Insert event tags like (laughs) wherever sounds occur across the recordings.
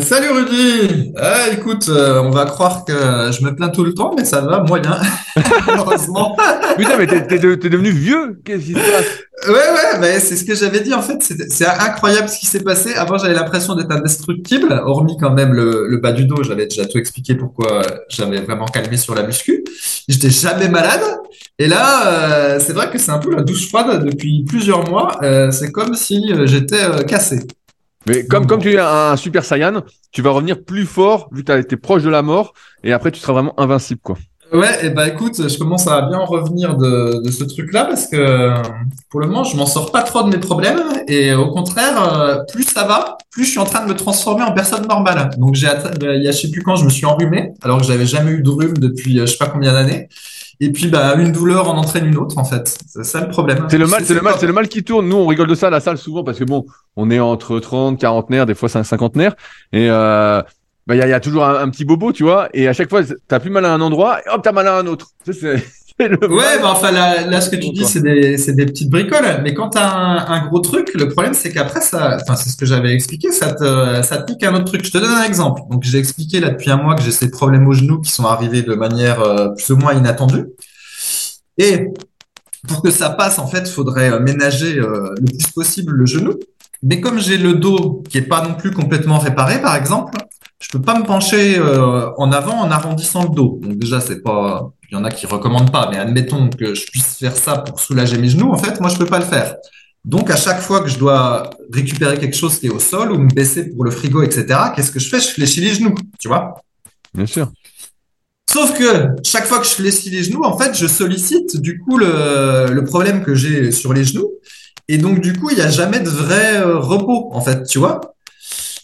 Salut Rudy! Ah, écoute, euh, on va croire que je me plains tout le temps, mais ça va moyen, (laughs) heureusement. Putain, mais t'es, devenu vieux? Qu'est-ce qui se passe? Ouais, ouais, mais c'est ce que j'avais dit en fait. C'est, incroyable ce qui s'est passé. Avant, j'avais l'impression d'être indestructible, hormis quand même le, le bas du dos. J'avais déjà tout expliqué pourquoi j'avais vraiment calmé sur la muscu. J'étais jamais malade. Et là, euh, c'est vrai que c'est un peu la douche froide depuis plusieurs mois. c'est comme si j'étais cassé. Mais comme, comme tu es un super saiyan, tu vas revenir plus fort vu que tu été proche de la mort et après tu seras vraiment invincible quoi. Ouais, et bah écoute, je commence à bien revenir de, de ce truc-là parce que pour le moment, je m'en sors pas trop de mes problèmes et au contraire, euh, plus ça va, plus je suis en train de me transformer en personne normale. Donc j'ai, il y a je sais plus quand, je me suis enrhumé alors que j'avais jamais eu de rhume depuis euh, je sais pas combien d'années. Et puis, bah, une douleur en entraîne une autre, en fait. C'est ça le problème. C'est le mal, c'est le mal, c'est le mal qui tourne. Nous, on rigole de ça à la salle souvent parce que bon, on est entre 30, 40 nerfs, des fois 50 nerfs. Et, euh, bah, il y a, y a, toujours un, petit bobo, tu vois. Et à chaque fois, t'as plus mal à un endroit et hop, t'as mal à un autre. Ouais, bah, enfin là, là, ce que tu dis, c'est des, c'est des petites bricoles. Mais quand t'as un, un gros truc, le problème c'est qu'après ça, enfin c'est ce que j'avais expliqué, ça te, ça te pique un autre truc. Je te donne un exemple. Donc j'ai expliqué là depuis un mois que j'ai ces problèmes au genou qui sont arrivés de manière euh, plus ou moins inattendue. Et pour que ça passe, en fait, il faudrait euh, ménager euh, le plus possible le genou. Mais comme j'ai le dos qui est pas non plus complètement réparé, par exemple, je peux pas me pencher en avant en arrondissant le dos. Donc déjà, c'est pas il y en a qui recommandent pas, mais admettons que je puisse faire ça pour soulager mes genoux. En fait, moi, je peux pas le faire. Donc, à chaque fois que je dois récupérer quelque chose qui est au sol ou me baisser pour le frigo, etc., qu'est-ce que je fais? Je fléchis les genoux, tu vois? Bien sûr. Sauf que chaque fois que je fléchis les genoux, en fait, je sollicite du coup le, le problème que j'ai sur les genoux. Et donc, du coup, il n'y a jamais de vrai euh, repos, en fait, tu vois?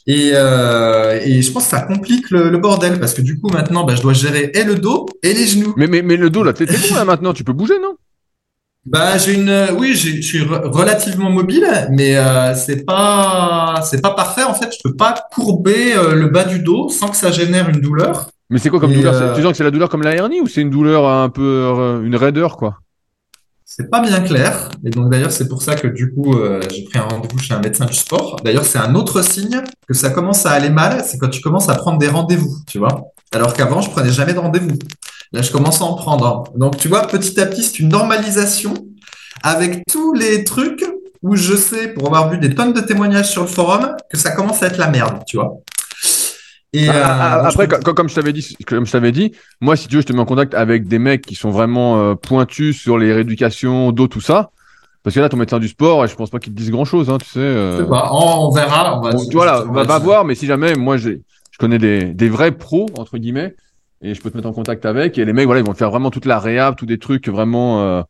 Et, euh, et je pense que ça complique le, le, bordel parce que du coup maintenant bah, je dois gérer et le dos et les genoux. Mais mais, mais le dos là, t'es bon là maintenant, tu peux bouger non? Bah j'ai une, oui, je suis relativement mobile, mais euh, c'est pas c'est pas parfait en fait. Je peux pas courber euh, le bas du dos sans que ça génère une douleur. Mais c'est quoi comme douleur? Euh, Tu sens que c'est la douleur comme la hernie ou c'est une douleur un peu euh, une raideur quoi? C'est pas bien clair. Et donc d'ailleurs, c'est pour ça que du coup, euh, j'ai pris un rendez-vous chez un médecin du sport. D'ailleurs, c'est un autre signe que ça commence à aller mal, c'est quand tu commences à prendre des rendez-vous, tu vois. Alors qu'avant, je prenais jamais de rendez-vous. Là, je commence à en prendre. Donc, tu vois, petit à petit, c'est une normalisation avec tous les trucs où je sais, pour avoir vu des tonnes de témoignages sur le forum, que ça commence à être la merde, tu vois. Et ah, ah, euh, après, comme je t'avais dit, comme je t'avais dit, moi, si tu veux, je te mets en contact avec des mecs qui sont vraiment euh, pointus sur les rééducations d'eau, tout ça. Parce que là, ton médecin du sport, je pense pas qu'il te dise grand chose, hein, tu sais. Euh... on, verra. On va, tu vois, va, va voir, mais si jamais, moi, j'ai, je connais des, des vrais pros, entre guillemets, et je peux te mettre en contact avec. Et les mecs, voilà, ils vont faire vraiment toute la réhab, tous des trucs vraiment euh,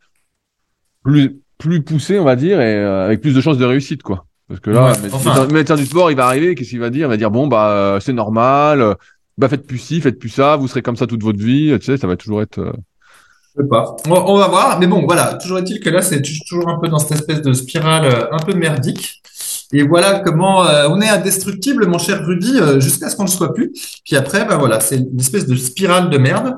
plus, plus poussés, on va dire, et euh, avec plus de chances de réussite, quoi. Parce que là, le médecin du sport, il va arriver, qu'est-ce qu'il va dire? Il va dire bon bah euh, c'est normal, euh, bah faites plus ci, faites plus ça, vous serez comme ça toute votre vie, tu sais, ça va toujours être. Euh, Je sais pas. On, va voir, mais bon, voilà. Toujours est-il que là, c'est toujours un peu dans cette espèce de spirale un peu merdique. Et voilà comment on est indestructible, mon cher Rudy, jusqu'à ce qu'on ne le soit plus. Puis après, bah voilà, c'est une espèce de spirale de merde.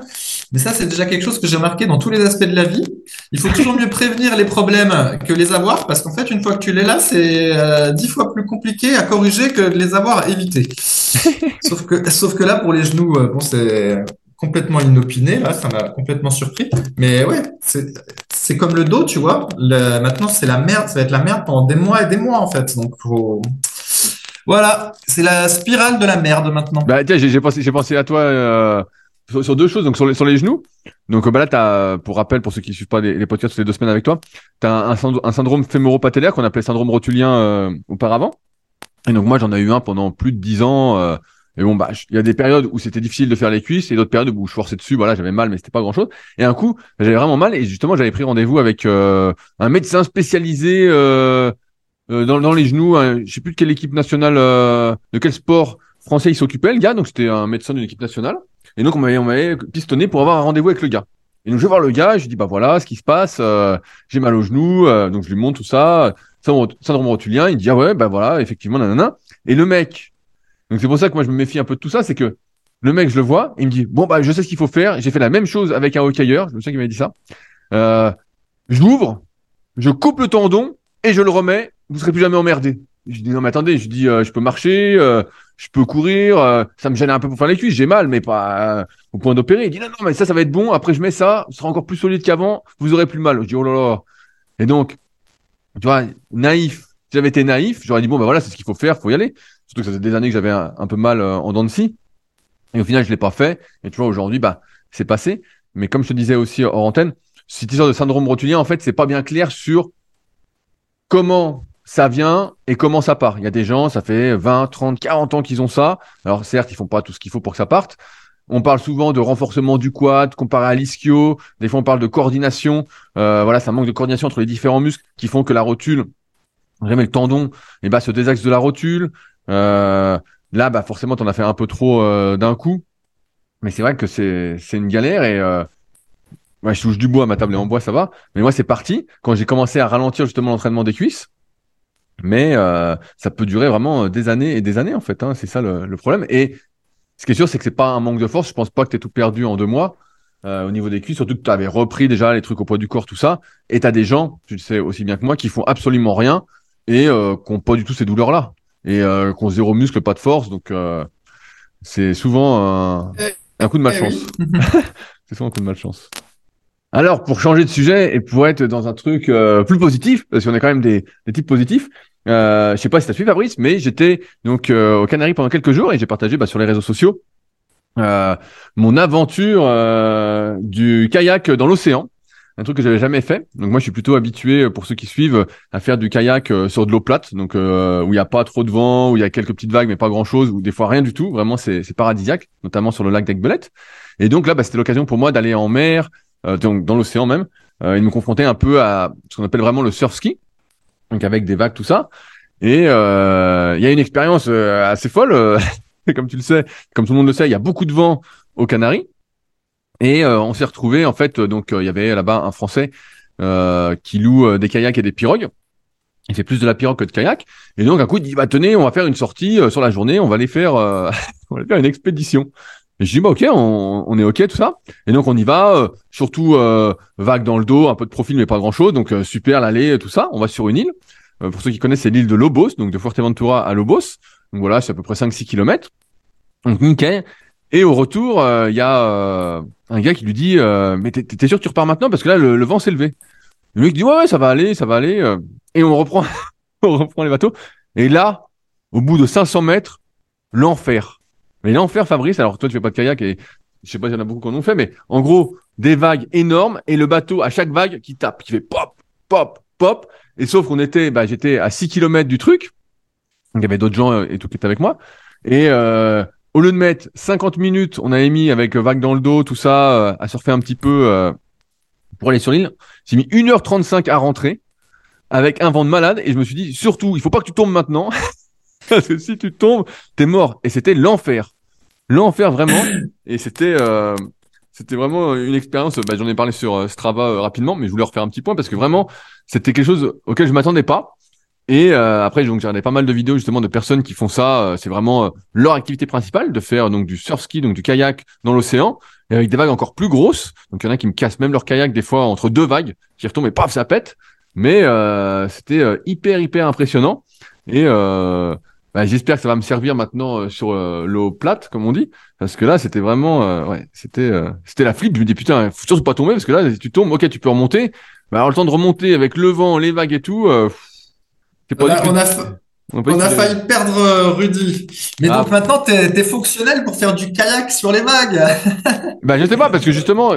Mais ça, c'est déjà quelque chose que j'ai remarqué dans tous les aspects de la vie. Il faut toujours mieux prévenir les problèmes que les avoir, parce qu'en fait, une fois que tu les là, c'est euh, dix fois plus compliqué à corriger que de les avoir à éviter. (laughs) sauf que, sauf que là, pour les genoux, euh, bon, c'est complètement inopiné. Là, ça m'a complètement surpris. Mais ouais, c'est comme le dos, tu vois. Le, maintenant, c'est la merde. Ça va être la merde pendant des mois et des mois, en fait. Donc, voilà, c'est la spirale de la merde maintenant. Bah tiens, j'ai pensé, pensé à toi. Euh sur, deux choses. Donc sur les, genoux. Donc bah là, t'as, pour rappel, pour ceux qui suivent pas les, les podcasts les deux semaines avec toi, tu as un, syndrome fémoro-patellaire qu'on appelait syndrome rotulien euh, auparavant. Et donc moi, j'en ai eu un pendant plus de dix ans. Euh, et bon, bah, il y a des périodes où c'était difficile de faire les cuisses et d'autres périodes où je forçais dessus. Voilà, j'avais mal, mais c'était pas grand chose. Et un coup, j'avais vraiment mal et justement, j'avais pris rendez-vous avec euh, un médecin spécialisé euh, dans, dans les genoux. je sais plus de quelle équipe nationale, de quel sport français il s'occupait, le gars. Donc c'était un médecin d'une équipe nationale. Et donc, on m'avait, pistonné pour avoir un rendez-vous avec le gars. Et donc, je vais voir le gars, je lui dis, bah voilà, ce qui se passe, euh, j'ai mal au genou, euh, donc je lui montre tout ça, syndrome rotulien, il dit, ah ouais, bah voilà, effectivement, nanana. Et le mec, donc c'est pour ça que moi, je me méfie un peu de tout ça, c'est que le mec, je le vois, il me dit, bon, bah, je sais ce qu'il faut faire, j'ai fait la même chose avec un hockeyeur, je me souviens qu'il m'avait dit ça, euh, j'ouvre, je coupe le tendon, et je le remets, vous serez plus jamais emmerdé. Je dis, non, mais attendez, je dis, je peux marcher, je peux courir, euh, ça me gêne un peu pour faire les cuisses, j'ai mal, mais pas euh, au point d'opérer. Il dit non, non, mais ça, ça va être bon. Après, je mets ça, ce sera encore plus solide qu'avant, vous aurez plus mal. Je dis oh là là. Et donc, tu vois, naïf. J'avais été naïf, j'aurais dit bon, ben voilà, c'est ce qu'il faut faire, faut y aller. Surtout que ça faisait des années que j'avais un, peu mal euh, en dents de scie. Et au final, je l'ai pas fait. Et tu vois, aujourd'hui, bah, c'est passé. Mais comme je te disais aussi hors antenne, cette histoire de syndrome rotulien, en fait, c'est pas bien clair sur comment ça vient et comment ça part. Il y a des gens, ça fait 20, 30, 40 ans qu'ils ont ça. Alors certes, ils font pas tout ce qu'il faut pour que ça parte. On parle souvent de renforcement du quad comparé à l'ischio. Des fois, on parle de coordination. Euh, voilà, ça manque de coordination entre les différents muscles qui font que la rotule, jamais le tendon, eh ben, se désaxe de la rotule. Euh, là, bah forcément, t'en as fait un peu trop euh, d'un coup. Mais c'est vrai que c'est une galère et euh, ouais, je touche du bois, ma table est en bois, ça va. Mais moi, c'est parti quand j'ai commencé à ralentir justement l'entraînement des cuisses. Mais euh, ça peut durer vraiment des années et des années en fait. Hein, c'est ça le, problème. Et ce qui est sûr, c'est que c'est pas un manque de force. Je pense pas que tu tout perdu en deux mois au niveau des cuisses. Surtout que tu avais repris déjà les trucs au poids du corps, tout ça. Et tu des gens, tu le sais aussi bien que moi, qui font absolument rien et euh, qui n'ont pas du tout ces douleurs-là. Et euh, qui ont zéro muscle, pas de force. Donc c'est souvent un, coup de malchance. (laughs) (laughs) c'est souvent un coup de malchance. Alors, pour changer de sujet et pour être dans un truc plus positif, parce qu'on est quand même des, des types positifs, euh, je sais pas si tu as suivi Fabrice, mais j'étais donc euh, aux Canaries pendant quelques jours et j'ai partagé bah, sur les réseaux sociaux euh, mon aventure euh, du kayak dans l'océan, un truc que j'avais jamais fait. Donc moi je suis plutôt habitué pour ceux qui suivent à faire du kayak sur de l'eau plate, donc où il n'y a pas trop de vent, où il y a quelques petites vagues mais pas grand chose, ou des fois rien du tout. Vraiment c'est paradisiaque, notamment sur le lac d'Aigbelette. Et donc là bah, c'était l'occasion pour moi d'aller en mer, donc dans l'océan même, et de me confronter un peu à ce qu'on appelle vraiment le surf ski donc avec des vagues, tout ça. Et euh, il y a une expérience euh, assez folle, euh, (laughs) comme tu le sais, comme tout le monde le sait, il y a beaucoup de vent aux Canaries. Et on s'est retrouvé en fait, donc il y avait là-bas un Français qui loue des kayaks et des pirogues. Il fait plus de la pirogue que de kayak. Et donc un coup il dit bah tenez, on va faire une sortie sur la journée, on va aller faire, (laughs) on va aller faire une expédition. Et je dis bah ok, on, on, est ok tout ça. Et donc on y va, surtout vague dans le dos, un peu de profil mais pas grand chose. Donc super l'aller, tout ça. On va sur une île. Euh, pour ceux qui connaissent, c'est l'île de Lobos, donc de Fuerteventura à Lobos. Donc voilà, c'est à peu près 5-6 kilomètres. Donc nickel. Et au retour, euh, il y a euh, un gars qui lui dit Mais t'es sûr que tu repars maintenant? Parce que là, le, vent s'est levé. Le mec dit Ouais, ouais, ça va aller, ça va aller. Et on reprend, (laughs) on reprend les bateaux. Et là, au bout de 500 mètres, l'enfer. Mais l'enfer, Fabrice, alors toi, tu fais pas de kayak et je sais pas s'il y en a beaucoup qui en fait, mais en gros, des vagues énormes et le bateau, à chaque vague, qui tape, qui fait pop, pop, pop. Et sauf qu'on était, bah, j'étais à 6 km du truc. il y avait d'autres gens euh, et tout qui étaient avec moi. Et euh, au lieu de mettre 50 minutes, on avait mis avec vague dans le dos, tout ça, euh, à surfer un petit peu pour aller sur l'île. J'ai mis 1h35 à rentrer avec un vent de malade. Et je me suis dit, surtout, il faut pas que tu tombes maintenant. (laughs) Parce que si tu tombes, t'es mort. Et c'était l'enfer. L'enfer vraiment. Et c'était... C'était vraiment une expérience. Bah, J'en ai parlé sur Strava rapidement, mais je voulais refaire un petit point parce que vraiment, c'était quelque chose auquel je m'attendais pas. Et euh, après, donc, j'ai regardé pas mal de vidéos justement de personnes qui font ça. Euh, c'est vraiment euh, leur activité principale de faire donc du surf ski, donc du kayak dans l'océan, et avec des vagues encore plus grosses. Donc il y en a qui me cassent même leur kayak des fois entre deux vagues, qui retombent et paf, ça pète. Mais c'était hyper hyper impressionnant. Et bah, j'espère que ça va me servir maintenant sur l'eau plate, comme on dit, parce que là c'était vraiment, ouais, c'était c'était la flip. Je me dis putain, faut surtout pas tomber parce que là tu tombes, ok, tu peux remonter. Mais alors le temps de remonter avec le vent, les vagues et tout. On a, failli perdre euh, Rudy. Mais ah. donc maintenant, tu es, fonctionnel pour faire du kayak sur les vagues. (laughs) bah, je sais pas, parce que justement,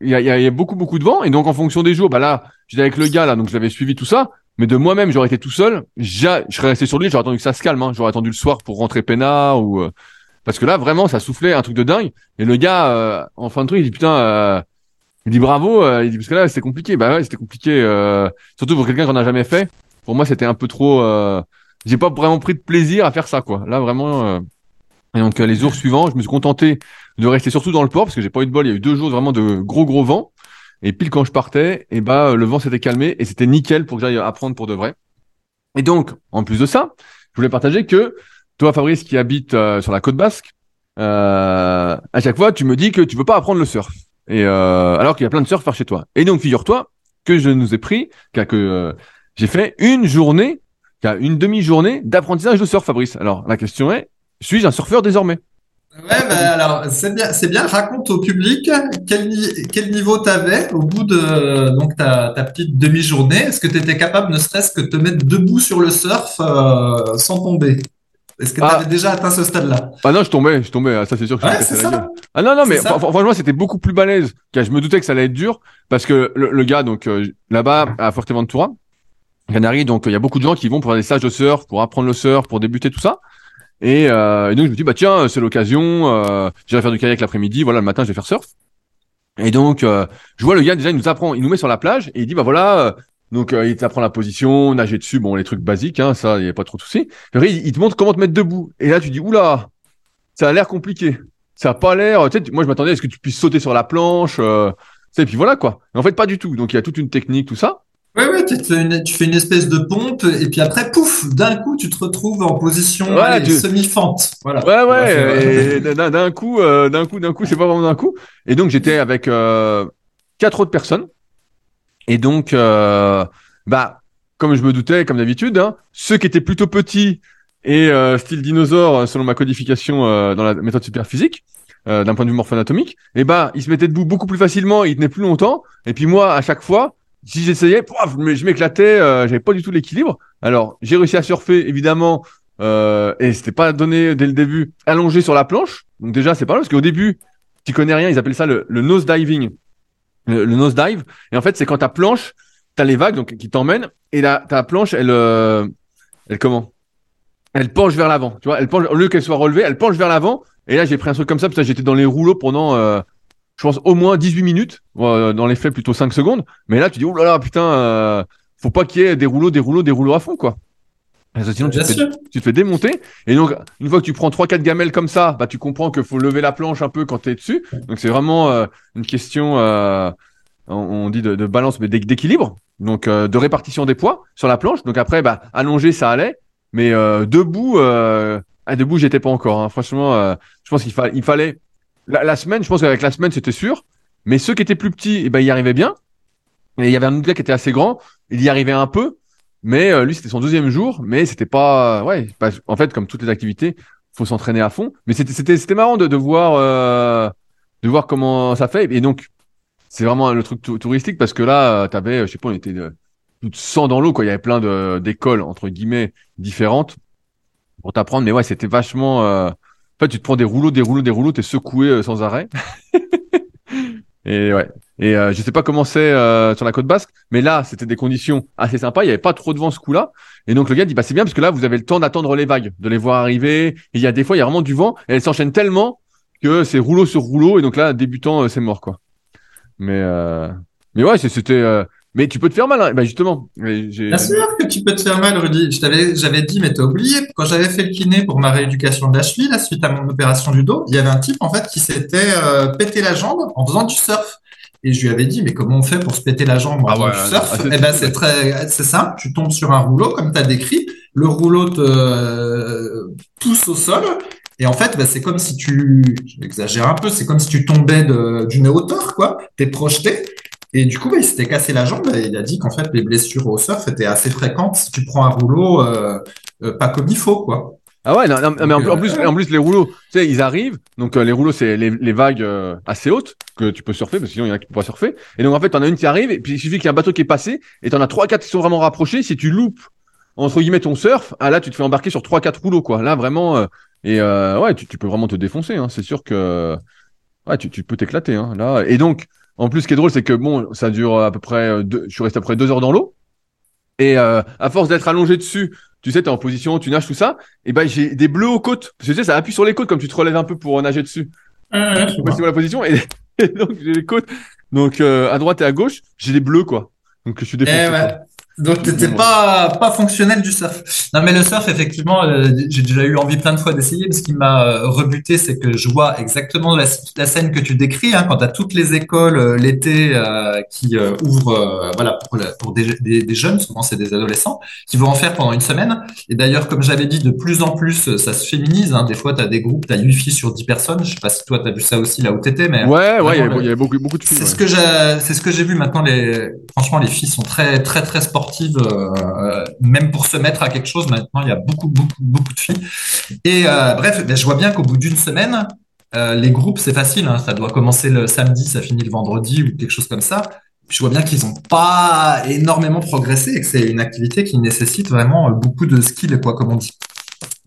il y a, y a, beaucoup, beaucoup de vent. Et donc, en fonction des jours, bah là, j'étais avec le gars, là, donc j'avais suivi tout ça. Mais de moi-même, j'aurais été tout seul. Je serais resté sur lui, j'aurais attendu que ça se calme. Hein. J'aurais attendu le soir pour rentrer peinard ou. Euh, parce que là, vraiment, ça soufflait un truc de dingue. Et le gars, euh, en fin de truc, il dit putain. il dit bravo, il dit parce que là c'était compliqué. Bah ouais, c'était compliqué, surtout pour quelqu'un qui en a jamais fait pour moi, c'était un peu trop. Euh... J'ai pas vraiment pris de plaisir à faire ça, quoi. Là, vraiment. Euh, et donc, euh, les jours suivants, je me suis contenté de rester surtout dans le port parce que j'ai pas eu de bol. Il y a eu deux jours vraiment de gros, gros vent. Et pile quand je partais, et eh bah, le vent s'était calmé et c'était nickel pour que j'aille apprendre pour de vrai. Et donc, en plus de ça, je voulais partager que toi, Fabrice, qui habite euh, sur la côte basque, euh, à chaque fois, tu me dis que tu veux pas apprendre le surf. Et alors qu'il y a plein de surfeurs chez toi. Et donc, figure-toi que je nous ai pris, que j'ai fait une journée, une demi-journée d'apprentissage de surf, Fabrice. Alors, la question est, suis-je un surfeur désormais? Ouais, bah, alors c'est bien, c'est bien. Raconte au public quel, quel niveau t'avais au bout de donc ta, ta petite demi-journée. Est-ce que tu étais capable, ne serait-ce que de te mettre debout sur le surf euh, sans tomber? Est-ce que tu avais ah. déjà atteint ce stade-là? Ah non, je tombais, je tombais. Ah, ça c'est sûr que ouais, c'est ça. Ah non non, mais franchement c'était beaucoup plus balèze. Je me doutais que ça allait être dur parce que le, gars donc euh, là-bas à Fuerteventura, Canaries, donc il y a beaucoup de gens qui vont pour faire des stages de surf, pour apprendre le surf, pour débuter tout ça. Et, euh, et donc je me dis bah tiens c'est l'occasion, euh, j'irai faire du kayak l'après-midi, voilà le matin je vais faire surf. Et donc euh, je vois le gars déjà il nous apprend, il nous met sur la plage et il dit bah voilà euh, donc euh, il t'apprend la position, nager dessus, bon les trucs basiques hein, ça il y a pas trop de soucis. Après il, te montre comment te mettre debout et là tu dis oula ça a l'air compliqué, ça a pas l'air, tu sais moi je m'attendais à ce que tu puisses sauter sur la planche, euh, et puis voilà quoi. en fait pas du tout, donc il y a toute une technique tout ça. Oui, oui, tu, fais une espèce de pompe et puis après, pouf, d'un coup, tu te retrouves en position semi-fente. Voilà. Ouais, ouais. d'un coup, euh, d'un coup, d'un coup, c'est pas vraiment d'un coup. Et donc, j'étais avec euh, quatre autres personnes. Et donc, euh, bah, comme je me doutais, comme d'habitude, hein, ceux qui étaient plutôt petits et style dinosaure, selon ma codification dans la méthode superphysique, d'un point de vue morpho-anatomique, et bah, ils se mettaient debout beaucoup plus facilement, ils tenaient plus longtemps. Et puis moi, à chaque fois, si j'essayais, je m'éclatais, euh, j'avais pas du tout l'équilibre. Alors, j'ai réussi à surfer, évidemment, euh, et c'était pas donné dès le début, allongé sur la planche. Donc déjà, c'est pas mal, parce qu'au début, tu connais rien, ils appellent ça le, nose diving. Le, nose dive. Et en fait, c'est quand ta planche, t'as les vagues donc qui t'emmènent, et la, ta planche, elle, euh, elle comment? Elle penche vers l'avant. Tu vois, elle penche, au lieu qu'elle soit relevée, elle penche vers l'avant. Et là, j'ai pris un truc comme ça, parce que j'étais dans les rouleaux pendant euh, je pense au moins 18 minutes, dans les faits plutôt 5 secondes. Mais là, tu dis, oh là là, putain, euh, faut pas qu'il y ait des rouleaux, des rouleaux, des rouleaux à fond, quoi. Sinon, tu te, fais, tu te, fais, démonter. Et donc, une fois que tu prends trois, quatre gamelles comme ça, bah, tu comprends qu'il faut lever la planche un peu quand tu es dessus. Donc, c'est vraiment euh, une question, euh, on, dit de, de, balance, mais d'équilibre. Donc, euh, de répartition des poids sur la planche. Donc, après, bah, allongé, ça allait. Mais debout, ah, debout, j'étais pas encore. Hein. Franchement, je pense qu'il il fallait la, semaine, je pense qu'avec la semaine, c'était sûr. Mais ceux qui étaient plus petits, eh ben, y arrivaient bien. Et il y avait un autre gars qui était assez grand, il y arrivait un peu. Mais euh, lui, c'était son deuxième jour, mais c'était pas, ouais, en fait, comme toutes les activités, faut s'entraîner à fond. Mais c'était, c'était, c'était marrant de, de voir, euh, de voir comment ça fait. Et donc, c'est vraiment le truc touristique parce que là, euh, t'avais, je sais pas, on était de, tout 100 dans l'eau, quoi. Il y avait plein de, d'écoles, entre guillemets, différentes pour t'apprendre. Mais ouais, c'était vachement, en fait, tu te prends des rouleaux, des rouleaux, des rouleaux, t'es secoué euh, sans arrêt. (laughs) et ouais. Et euh, je sais pas comment c'est euh, sur la côte basque, mais là, c'était des conditions assez sympas. Il y avait pas trop de vent ce coup-là. Et donc le gars dit bah c'est bien parce que là, vous avez le temps d'attendre les vagues, de les voir arriver. Et il y a des fois, il y a vraiment du vent et elles s'enchaînent tellement que c'est rouleau sur rouleau. Et donc là, débutant, c'est mort quoi. Mais mais ouais, c'était mais tu peux te faire mal, hein. bah justement. Bien sûr que tu peux te faire mal, Rudy. Je t'avais, j'avais dit, mais t'as oublié. Quand j'avais fait le kiné pour ma rééducation de la cheville, suite à mon opération du dos, il y avait un type, en fait, qui s'était euh, pété la jambe en faisant du surf. Et je lui avais dit, mais comment on fait pour se péter la jambe Ah avant ouais, du ah, surf? Eh ben, c'est très, c'est simple. Tu tombes sur un rouleau, comme tu as décrit. Le rouleau te euh, pousse au sol. Et en fait, bah, c'est comme si tu, j'exagère un peu, c'est comme si tu tombais d'une hauteur, quoi. T'es projeté. Et du coup, bah, il s'était cassé la jambe. Et il a dit qu'en fait, les blessures au surf étaient assez fréquentes si tu prends un rouleau euh, euh, pas comme il faut, quoi. Ah ouais, non, non, mais en, en plus, euh, en plus les rouleaux, tu sais, ils arrivent. Donc euh, les rouleaux, c'est les, les vagues euh, assez hautes que tu peux surfer, parce que sinon il y en a qui peuvent pas surfer. Et donc en fait, t'en as une qui arrive, et puis il suffit qu'il y ait un bateau qui est passé, et t'en as trois, quatre qui sont vraiment rapprochés. Si tu loupes entre guillemets ton surf, ah là, tu te fais embarquer sur trois, quatre rouleaux, quoi. Là vraiment, euh, et euh, ouais, tu, tu peux vraiment te défoncer. Hein. C'est sûr que ouais, tu, tu peux t'éclater. Hein, là, et donc en plus, ce qui est drôle, c'est que bon, ça dure à peu près, euh, deux, je suis resté à peu près deux heures dans l'eau. Et euh, à force d'être allongé dessus, tu sais, t'es en position, tu nages tout ça, et ben j'ai des bleus aux côtes. Parce que tu sais, ça appuie sur les côtes comme tu te relèves un peu pour euh, nager dessus. Je sais pas si tu vois la position. Et, (laughs) et donc j'ai les côtes. Donc euh, à droite et à gauche, j'ai les bleus quoi. Donc je suis défoncé. Eh ouais. Donc t'étais pas pas fonctionnel du surf. Non mais le surf effectivement, euh, j'ai déjà eu envie plein de fois d'essayer. Mais ce qui m'a euh, rebuté, c'est que je vois exactement la, la scène que tu décris hein, quand t'as toutes les écoles euh, l'été euh, qui euh, ouvrent, euh, voilà pour, la- pour des, des, des jeunes, souvent c'est des adolescents, qui vont en faire pendant une semaine. Et d'ailleurs, comme j'avais dit, de plus en plus ça se féminise. Hein. Des fois t'as des groupes, t'as 8 filles sur 10 personnes. Je sais pas si toi t'as vu ça aussi là où t'étais, mais Ouais, ouais, il y avait, vraiment, il y avait beaucoup, beaucoup de filles. c'est ouais. ce que j'ai, c'est ce que j'ai vu maintenant. Les, franchement, les filles sont très, très, très sportives. Euh, même pour se mettre à quelque chose, maintenant, il y a beaucoup, beaucoup, beaucoup de filles. Et euh, bref, ben, je vois bien qu'au bout d'une semaine, euh, les groupes, c'est facile. hein, ça doit commencer le samedi, ça finit le vendredi ou quelque chose comme ça. Je vois bien qu'ils n'ont pas énormément progressé et que c'est une activité qui nécessite vraiment beaucoup de skills, quoi, comme on dit.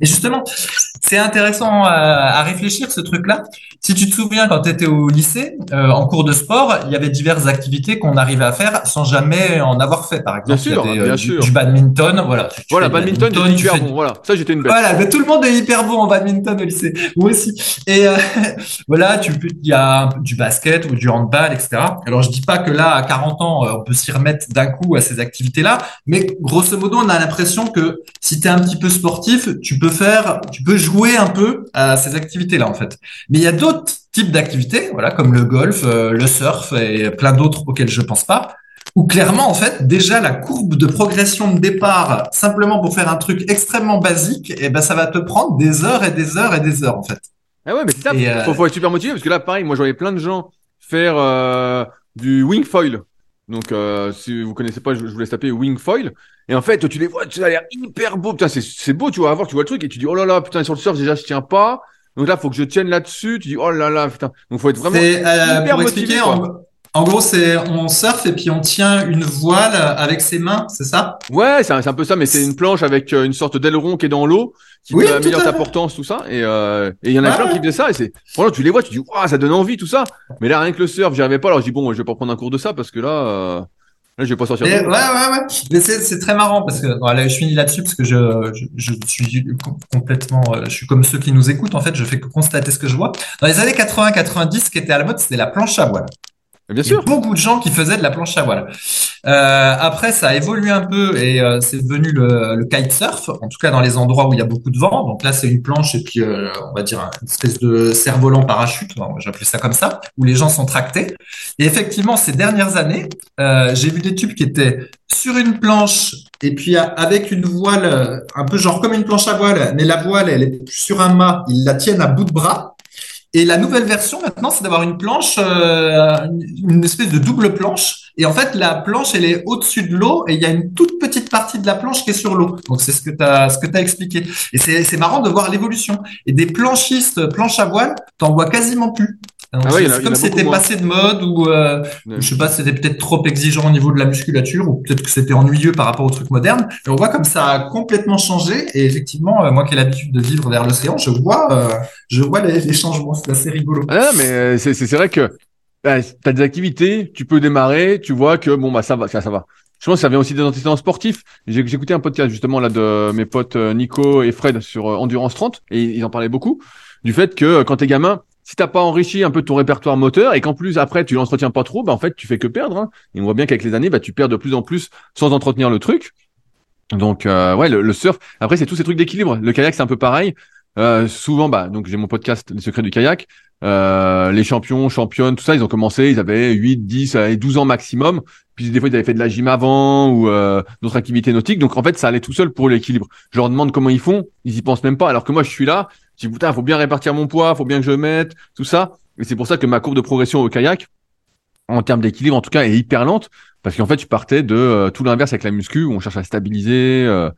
Et justement, c'est intéressant à, à réfléchir ce truc-là. Si tu te souviens, quand tu étais au lycée, euh, en cours de sport, il y avait diverses activités qu'on arrivait à faire sans jamais en avoir fait. Par exemple, Bien sûr, il y avait, bien euh, sûr. du, du badminton, voilà. Tu Voilà, fais du badminton, tu fais bon. Voilà, ça j'étais une bête. voilà, mais tout le monde est hyper bon en badminton au lycée. Moi aussi. Et euh, (laughs) voilà, tu il y a du basket ou du handball, etc. Alors je dis pas que là, à 40 ans, euh, on peut s'y remettre d'un coup à ces activités-là, mais grosso modo, on a l'impression que si tu es un petit peu sportif, tu peux faire, tu peux jouer un peu à ces activités-là en fait. Mais il y a d'autres types d'activités, voilà, comme le golf, euh, le surf et plein d'autres auxquels je pense pas où clairement, en fait, déjà la courbe de progression de départ, simplement pour faire un truc extrêmement basique, eh ben, ça va te prendre des heures et des heures et des heures, en fait. Ah ouais, mais c'est ça. Et, euh, Faut, faut être super motivé parce que là, pareil, moi, je voyais plein de gens faire euh, du wing foil. Donc, si vous connaissez pas, je, je vous laisse taper wing foil. Et en fait, tu les vois, ça a l'air hyper beau. Putain, c'est beau, tu vas voir, tu vois le truc et tu dis, oh là là, putain, sur le surf, déjà, je tiens pas. Donc là, faut que je tienne là-dessus. Tu dis, oh là là, putain. Donc, faut être vraiment C'est, euh, hyper pour motivé, expliquer, en, en gros, c'est, on surfe et puis on tient une voile avec ses mains, c'est ça? Ouais, c'est un, peu ça, mais c'est une planche avec euh, une sorte d'aileron qui est dans l'eau, qui Oui, améliore ta portance, tout ça. Et euh, et il y en a plein ouais. qui faisaient ça. Et c'est, franchement, tu les vois, tu dis, waouh, ça donne envie, tout ça. Mais là, rien que le surf, j'y arrivais pas. Alors, je dis, bon, je vais pas prendre un cours de ça parce que là, euh, là, je vais pas sortir. Et ouais, ouais, ouais. Mais c'est, c'est très marrant parce que, voilà, je finis là-dessus parce que je, je, je suis com- complètement, euh, je suis comme ceux qui nous écoutent, en fait, je fais que constater ce que je vois. Dans les années 80-90, ce qui était à la mode, c'était la planche à voile. Bien sûr. beaucoup de gens qui faisaient de la planche à voile. Euh, après, ça a évolué un peu et euh, c'est devenu le, le kitesurf, en tout cas dans les endroits où il y a beaucoup de vent. Donc là, c'est une planche et puis euh, on va dire une espèce de cerf-volant parachute, j'appelle ça comme ça, où les gens sont tractés. Et effectivement, ces dernières années, euh, j'ai vu des tubes qui étaient sur une planche et puis a- avec une voile, euh, un peu genre comme une planche à voile, mais la voile, elle est sur un mât, ils la tiennent à bout de bras. Et la nouvelle version maintenant, c'est d'avoir une planche, euh, une espèce de double planche. Et en fait, la planche, elle est au-dessus de l'eau et il y a une toute petite partie de la planche qui est sur l'eau. Donc c'est ce que tu as, expliqué. Et c'est marrant de voir l'évolution. Et des planchistes planche à voile, t'en vois quasiment plus. Ah ouais, il y en a- c'est comme c'était moins. passé de mode ou euh, Ouais. je sais pas, c'était peut-être trop exigeant au niveau de la musculature ou peut-être que c'était ennuyeux par rapport aux trucs modernes. Et on voit comme ça a complètement changé. Et effectivement, euh, moi qui ai l'habitude de vivre vers l'océan, je vois, euh, je vois les, les changements. C'est assez rigolo. Ah, mais euh, c'est c'est c'est vrai que bah, t'as des activités, tu peux démarrer, tu vois que bon bah ça va, ça, ça va. Je pense que ça vient aussi des antécédents sportifs. J'ai écouté un podcast justement là de mes potes euh, Nico et Fred sur Endurance 30 et ils en parlaient beaucoup du fait que quand t'es gamin, si t'as pas enrichi un peu ton répertoire moteur et qu'en plus après tu l'entretiens pas trop, bah en fait tu fais que perdre. Hein. Et on voit bien qu'avec les années, bah tu perds de plus en plus sans entretenir le truc. Donc euh, ouais, le, surf. Après c'est tous ces trucs d'équilibre. Le kayak c'est un peu pareil. euh, souvent, bah, donc j'ai mon podcast Les Secrets du kayak. Euh, les champions, championnes, tout ça, ils ont commencé, ils avaient 8, 10, 12 ans maximum. Puis des fois, ils avaient fait de la gym avant ou euh, d'autres activités nautiques. Donc en fait, ça allait tout seul pour l'équilibre. Je leur demande comment ils font, ils y pensent même pas. Alors que moi, je suis là, je dis putain, faut bien répartir mon poids, faut bien que je mette tout ça. Et c'est pour ça que ma courbe de progression au kayak, en termes d'équilibre en tout cas, est hyper lente parce qu'en fait, je partais de euh, tout l'inverse avec la muscu où on cherche à stabiliser. Euh.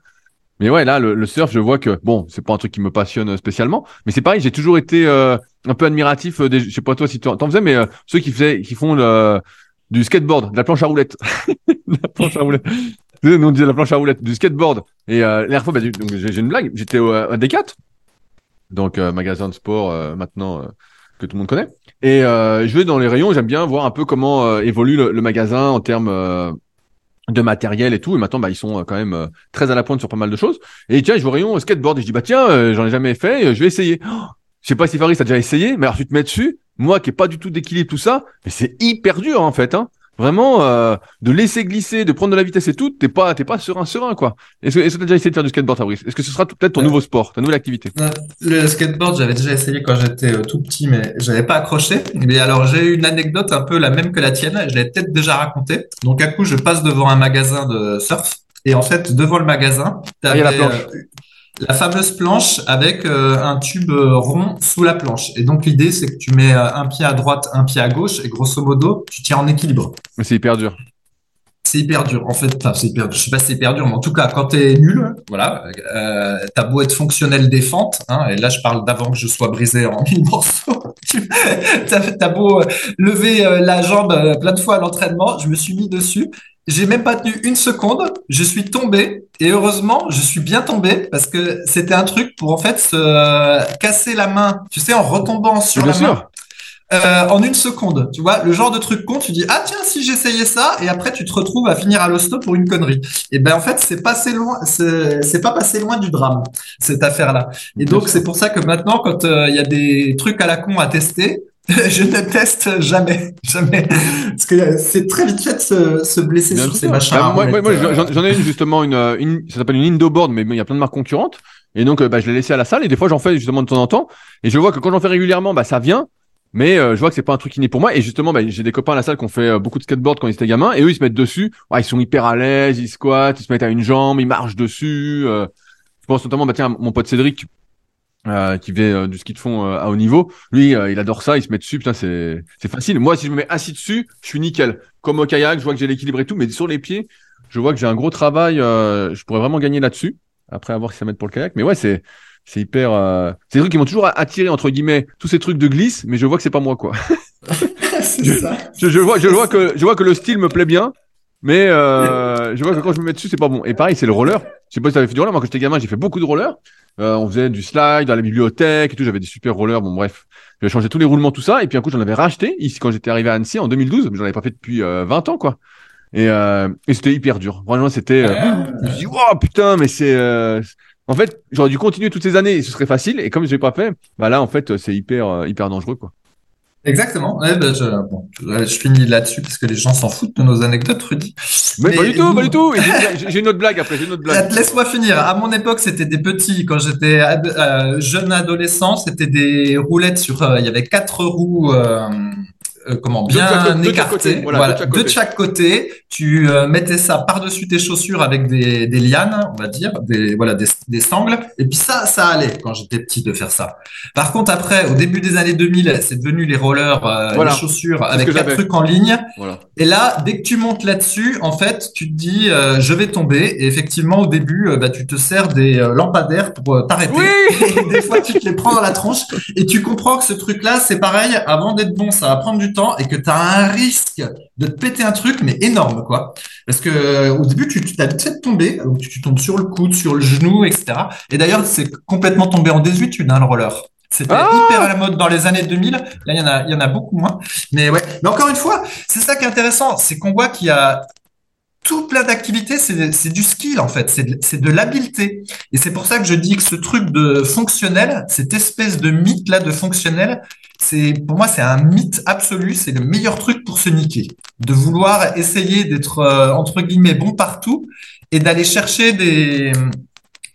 Mais ouais, là, le, surf, je vois que bon, c'est pas un truc qui me passionne spécialement, mais c'est pareil. J'ai toujours été euh, un peu admiratif. Des, je sais pas toi si tu en faisais, mais ceux qui faisaient, qui font du skateboard, de la planche à roulettes, (laughs) la planche à roulettes. Nous on disait la planche à roulettes, du skateboard. Et euh, fois, bah, j'ai une blague. J'étais à D4, donc magasin de sport maintenant que tout le monde connaît. Et euh, je vais dans les rayons, j'aime bien voir un peu comment euh, évolue le, magasin en termes euh, de matériel et tout. Et maintenant, bah, ils sont quand même très à la pointe sur pas mal de choses. Et tiens, je vois rayon skateboard et je dis bah tiens, j'en ai jamais fait, je vais essayer. Oh, je sais pas si Faris a déjà essayé, mais alors tu te mets dessus. Moi qui ai pas du tout d'équilibre tout ça, mais c'est hyper dur en fait. Hein. Vraiment, euh, de laisser glisser, de prendre de la vitesse et tout, t'es pas, t'es pas serein, serein, quoi. Est-ce que, tu as déjà essayé de faire du skateboard, Fabrice? Est-ce que ce sera peut-être ton nouveau sport, ta nouvelle activité? Le skateboard, j'avais déjà essayé quand j'étais euh, tout petit, mais j'avais pas accroché. Mais alors, j'ai eu une anecdote un peu la même que la tienne. Je l'ai peut-être déjà racontée. Donc, à coup, je passe devant un magasin de surf. Et en fait, devant le magasin, ah, la. Euh, fameuse planche avec euh, un tube rond sous la planche. Et donc l'idée, c'est que tu mets euh, un pied à droite, un pied à gauche, et grosso modo, tu tiens en équilibre. Mais c'est hyper dur. C'est hyper dur. En fait, enfin, c'est hyper dur. Je sais pas si c'est hyper dur, mais en tout cas, quand tu es nul, voilà, euh, t'as beau être fonctionnel des fentes, hein, et là, je parle d'avant que je sois brisé en (laughs) mille morceaux. t'as as beau lever la jambe plein de fois à l'entraînement, je me suis mis dessus. J'ai même pas tenu une seconde. Je suis tombé et heureusement, je suis bien tombé parce que c'était un truc pour en fait se casser la main. Tu sais, en retombant sur la main. Euh, en une seconde, tu vois, le genre de truc con, tu dis ah tiens si j'essayais ça et après tu te retrouves à finir à l'hosto pour une connerie. Et ben en fait c'est passé loin, c'est pas passé loin du drame cette affaire là. Et donc c'est pour ça que maintenant quand euh, il y a des trucs à la con à tester, (laughs) je ne teste jamais, jamais, parce que c'est très vite fait de se, se blesser sur ces machins. Bah, moi, moi, j'en ai une justement une, une ça s'appelle une Indoboard, mais il y a plein de marques concurrentes. Et donc, bah, je l'ai laissé à la salle et des fois j'en fais justement de temps en temps. Et je vois que quand j'en fais régulièrement, bah ça vient. Mais euh, je vois que c'est pas un truc qui n'est pour moi. Et justement, bah, j'ai des copains à la salle qui ont fait euh, beaucoup de skateboard quand ils étaient gamins. Et eux, ils se mettent dessus. ils sont hyper à l'aise, ils squattent, ils se mettent à une jambe, ils marchent dessus. Euh. je pense notamment, bah tiens, mon pote Cédric, euh, qui fait euh, du ski de fond euh, à haut niveau. Lui, il adore ça, il se met dessus, putain, c'est c'est facile. Moi, si je me mets assis dessus, je suis nickel. Comme au kayak, je vois que j'ai l'équilibre et tout, mais sur les pieds, je vois que j'ai un gros travail. je pourrais vraiment gagner là-dessus. Après avoir si ça m'aide pour le kayak, mais ouais, c'est c'est hyper. c'est des trucs qui m'ont toujours attiré entre guillemets tous ces trucs de glisse, mais je vois que c'est pas moi quoi. (laughs) je, ça. Je, je, vois, je vois que je vois que le style me plaît bien, mais euh, je vois que quand je me mets dessus, c'est pas bon. Et pareil, c'est le roller. Je sais pas si t'avais fait du roller. Moi, quand j'étais gamin, j'ai fait beaucoup de roller. Euh, on faisait du slide dans la bibliothèque et tout. J'avais des super rollers. Bon, bref. J'avais changé tous les roulements, tout ça. Et puis, un coup, j'en avais racheté ici quand j'étais arrivé à Annecy en 2012. Mais j'en avais pas fait depuis euh, 20 ans, quoi. Et, euh, et c'était hyper dur. Vraiment, c'était. Euh, je me suis dit, oh putain, mais c'est. Euh, en fait, j'aurais dû continuer toutes ces années et ce serait facile. Et comme je l'ai pas fait, bah là, en fait, c'est hyper, hyper dangereux, quoi. Exactement. Ouais, ben je, bon, je, finis là-dessus parce que les gens s'en foutent de nos anecdotes, Rudy. Mais, pas du tout, pas du tout. (laughs) J'ai une autre blague après, j'ai une autre blague. Laisse-moi finir. À mon époque, c'était des petits. Quand j'étais euh, jeune adolescent, c'était des roulettes sur. Euh, il y avait quatre roues. Euh, euh, comment bien écarté, voilà, de, chaque côté. Tu euh, mettais ça par-dessus tes chaussures avec des, des, lianes, on va dire, des voilà des, des sangles. Et puis ça, ça allait quand j'étais petit de faire ça. Par contre, après, au début des années 2000, c'est devenu les rollers, euh, les chaussures avec quatre trucs en ligne. Et là, dès que tu montes là-dessus, en fait, tu te dis, je vais tomber. Et effectivement, au début, bah, tu te sers des lampadaires pour t'arrêter. (laughs) des fois, tu te les prends dans la tronche et tu comprends que ce truc-là, c'est pareil. Avant d'être bon, ça va prendre du temps et que tu as un risque de te péter un truc, mais énorme, quoi. Parce que euh, au début, tu, tu as de tomber, donc tu, tombes sur le coude, sur le genou, etc. Et d'ailleurs, c'est complètement tombé en désuétude, hein, le roller. C'était ah hyper à la mode dans les années 2000. Là, il y en a, il y en a beaucoup moins. Mais ouais. Mais encore une fois, c'est ça qui est intéressant, c'est qu'on voit qu'il y a tout plein d'activités, c'est du skill en fait, c'est de, l'habileté. Et c'est pour ça que je dis que ce truc de fonctionnel, cette espèce de mythe là de fonctionnel, c'est pour moi c'est un mythe absolu, c'est le meilleur truc pour se niquer, de vouloir essayer d'être euh, entre guillemets bon partout et d'aller chercher des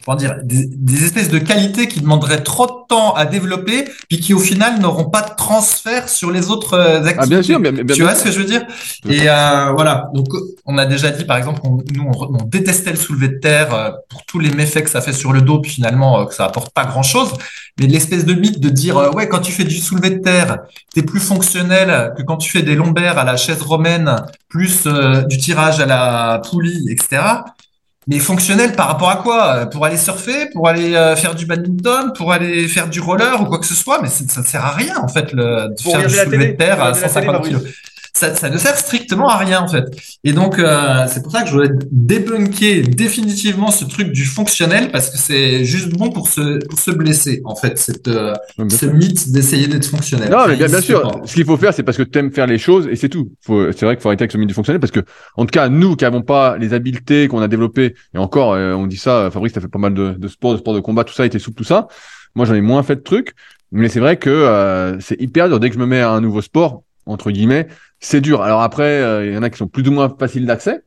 comment dire, des, espèces de qualités qui demanderaient trop de temps à développer, puis qui au final n'auront pas de transfert sur les autres activités. Ah, bien sûr, bien, tu vois ce que je veux dire Et voilà, donc on a déjà dit par exemple, on, nous on, détestait le soulevé de terre pour tous les méfaits que ça fait sur le dos, puis finalement que ça apporte pas grand chose. Mais l'espèce de mythe de dire ouais quand tu fais du soulevé de terre, t'es plus fonctionnel que quand tu fais des lombaires à la chaise romaine, plus du tirage à la poulie, etc mais fonctionnel par rapport à quoi? Pour aller surfer, pour aller euh, faire du badminton, pour aller faire du roller ou quoi que ce soit, mais ça ne sert à rien en fait le, de faire du soulevé de terre à 150 kg ça, ça, ne sert strictement à rien en fait. Et donc euh, c'est pour ça que je voulais débunker définitivement ce truc du fonctionnel parce que c'est juste bon pour se pour se blesser en fait cette euh, ce mythe d'essayer d'être fonctionnel. Non mais bien, bien sûr, ce qu'il faut faire c'est parce que tu aimes faire les choses et c'est tout. C'est vrai qu'il faut arrêter avec ce mythe du fonctionnel parce que en tout cas nous qui avons pas les habiletés qu'on a développées et encore euh, on dit ça Fabrice t'as fait pas mal de, de sport, de sport de combat tout ça, était souple tout ça. Moi j'en ai moins fait de trucs mais c'est vrai que euh, c'est hyper dur dès que je me mets à un nouveau sport entre guillemets c'est dur. Alors après, euh, il y en a qui sont plus ou moins faciles d'accès.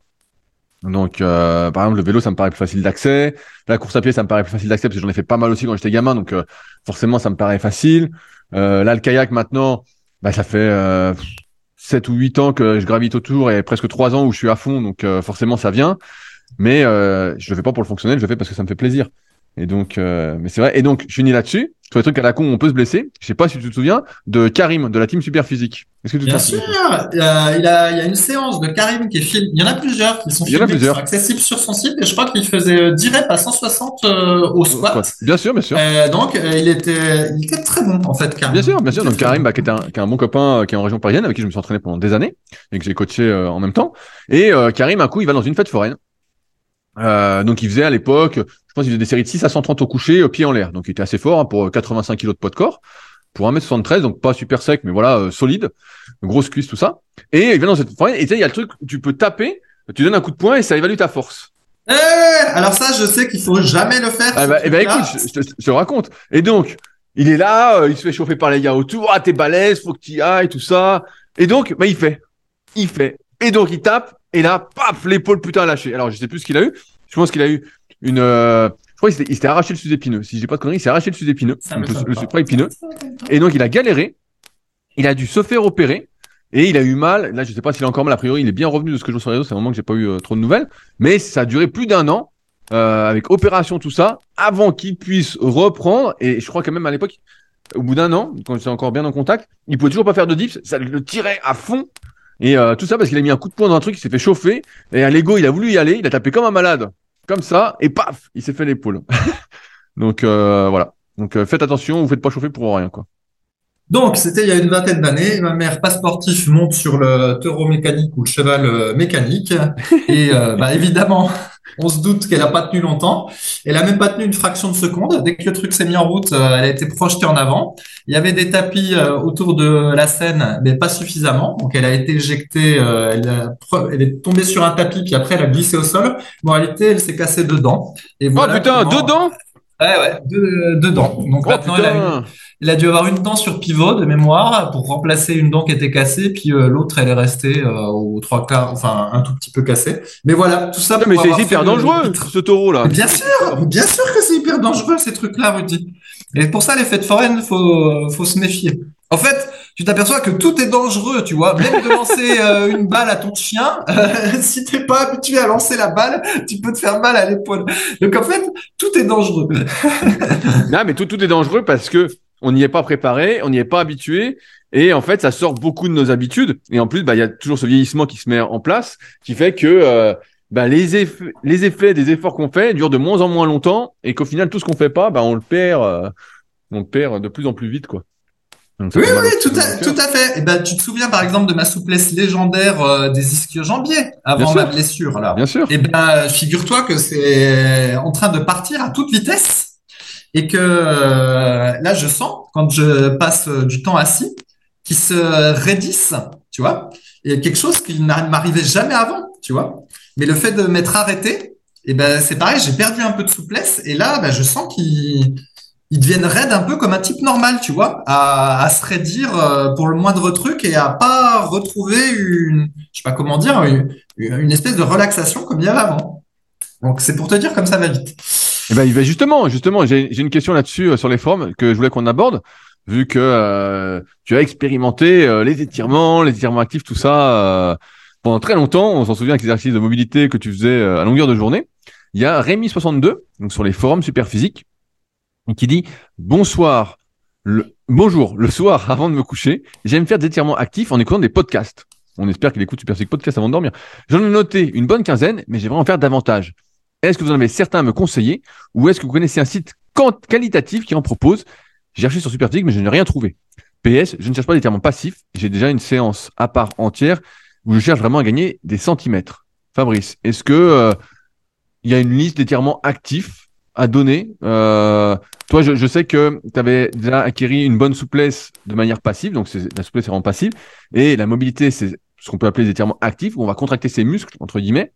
Donc, euh, par exemple, le vélo, ça me paraît plus facile d'accès. La course à pied, ça me paraît plus facile d'accès parce que j'en ai fait pas mal aussi quand j'étais gamin. Donc, euh, forcément, ça me paraît facile. là, le kayak, maintenant, bah, ça fait 7 ou 8 ans que je gravite autour et presque 3 ans où je suis à fond. Donc, forcément, ça vient. Mais je le fais pas pour le fonctionnel, je le fais parce que ça me fait plaisir. Et donc, mais c'est vrai. Et donc, je finis là-dessus sur les trucs à la con on peut se blesser. Je sais pas si tu te souviens de Karim de la team Super Physique. Est-ce que tu Bien sûr, il y, a, il, y a, une séance de Karim qui est filmée. Il y en a plusieurs qui sont filmés, qui sont accessibles sur son site et je crois qu'il faisait 10 reps à 160 euh, au squat. Bien sûr, bien sûr. Euh, donc euh, il était, il était très bon en fait. Karim. Bien sûr, bien sûr. Donc Karim, bah, qui est un, qui est un bon copain, qui est en région parisienne, avec qui je me suis entraîné pendant des années et que j'ai coaché en même temps. Et Karim, un coup, il va dans une fête foraine. Donc il faisait à l'époque, je pense qu'il faisait des séries de 6 à 130 au coucher, au pied en l'air. Donc il était assez fort hein, pour 85 kilos de poids de corps pour 1m73, donc pas super sec, mais voilà, euh, solide, grosse cuisse, tout ça. Et il vient dans cette forêt, et tu sais, il y a le truc tu peux taper, tu donnes un coup de poing et ça évalue ta force. Eh, alors ça, je sais qu'il faut jamais le faire. Ah bah, eh ben, écoute, je, te raconte. Et donc, il est là, euh, il se fait chauffer par les gars autour, ah t'es balèze, faut que tu ailles, tout ça. Et donc, bah il fait, il fait. Et donc il tape, et là, paf, l'épaule putain lâchée. Alors je sais plus ce qu'il a eu. Je pense qu'il a eu une, euh, je crois qu'il s'était arraché le sous-épineux. Si j'ai pas de conneries, il s'est arraché le sous-épineux, le, le épineux. Et donc, il a galéré. Il a dû se faire opérer. Et il a eu mal. Là, je sais pas s'il a encore mal. A priori, il est bien revenu de ce que je vois sur les réseaux. C'est un moment que j'ai pas eu euh, trop de nouvelles. Mais ça a duré plus d'un an, euh, avec opération, tout ça, avant qu'il puisse reprendre. Et je crois que même à l'époque, au bout d'un an, quand j'étais encore bien en contact, il pouvait toujours pas faire de dips. Ça le tirait à fond. Et euh, tout ça parce qu'il a mis un coup de poing dans un truc, il s'est fait chauffer. Et à l'ego, il a voulu y aller. Il a tapé comme un malade comme ça, et paf, il s'est fait l'épaule. (laughs) Donc euh, voilà. Donc euh, faites attention, vous faites pas chauffer pour rien, quoi. Donc, c'était il y a une vingtaine d'années. Ma mère, pas sportif, monte sur le taureau mécanique ou le cheval euh, mécanique. (laughs) Et bah, évidemment, on se doute qu'elle a pas tenu longtemps. Elle a même pas tenu une fraction de seconde. Dès que le truc s'est mis en route, elle a été projetée en avant. Il y avait des tapis autour de la scène, mais pas suffisamment. Donc, elle a été éjectée. Elle, elle, est tombée sur un tapis, puis après, elle a glissé au sol. Bon, en réalité, elle s'est cassée dedans. Et oh putain, dedans Ouais, ouais, dedans. Donc oh, maintenant, il a, dû avoir une dent sur pivot de mémoire pour remplacer une dent qui était cassée, puis euh, l'autre, elle est restée euh, aux trois quarts, enfin un tout petit peu cassée. Mais voilà, tout ça. mais c'est hyper dangereux, ce taureau-là. Bien sûr, bien sûr que c'est hyper dangereux ces trucs-là, Rudy. Et pour ça, les fêtes foraines, faut, faut se méfier. En fait, tu t'aperçois que tout est dangereux, tu vois. Même de lancer (laughs) euh, une balle à ton chien, euh, (laughs) si t'es pas habitué à lancer la balle, tu peux te faire mal à l'épaule. Donc en fait, tout est dangereux. (laughs) non, mais tout, tout est dangereux parce que on n'y est pas préparé, on n'y est pas habitué. Et en fait, ça sort beaucoup de nos habitudes. Et en plus, bah, il y a toujours ce vieillissement qui se met en place, qui fait que euh, bah, les, effets, les effets des efforts qu'on fait durent de moins en moins longtemps, et qu'au final, tout ce qu'on fait pas, bah, on le perd, on le perd de plus en plus vite, quoi oui, oui, tout à, tout à fait. Et eh ben, tu te souviens par exemple de ma souplesse légendaire euh, des ischio-jambiers avant ma blessure là. Bien sûr. Et eh ben, figure-toi que c'est en train de partir à toute vitesse et que euh, là, je sens quand je passe du temps assis qui se raidissent, tu vois. Et quelque chose qui ne m'arrivait jamais avant, tu vois. Mais le fait de m'être arrêté, et eh ben, c'est pareil, j'ai perdu un peu de souplesse et là, ben, je sens qu'il ils deviennent raides un peu comme un type normal, tu vois, à, se raidir euh, pour le moindre truc et à pas retrouver une, je sais pas comment dire, une, espèce de relaxation comme il y avait avant. Donc c'est pour te dire comme ça va vite. Eh ben, justement, justement, j'ai une question là-dessus sur les formes que je voulais qu'on aborde, vu que tu as expérimenté les étirements, les étirements actifs, tout ça pendant très longtemps. On s'en souvient avec les exercices de mobilité que tu faisais à longueur de journée. Il y a Rémi62, donc sur les forums Superphysique, qui dit bonsoir, bonjour, le soir (laughs) avant de me coucher, j'aime faire des étirements actifs en écoutant des podcasts. On espère qu'il écoute Superphysique Podcast avant de dormir. J'en ai noté une bonne quinzaine, mais j'aimerais en faire davantage. Est-ce que vous en avez certains à me conseiller? Ou est-ce que vous connaissez un site qualitatif qui en propose? J'ai cherché sur Superphysique, mais je n'ai rien trouvé. PS, je ne cherche pas d'étirements passifs. J'ai déjà une séance à part entière où je cherche vraiment à gagner des centimètres. Fabrice, est-ce que euh, il y a une liste d'étirements actifs à donner. Euh, toi, je, je, sais que tu avais déjà acquis une bonne souplesse de manière passive, donc la souplesse est vraiment passive, et la mobilité, c'est ce qu'on peut appeler des étirements actifs, où on va contracter ses muscles, entre guillemets.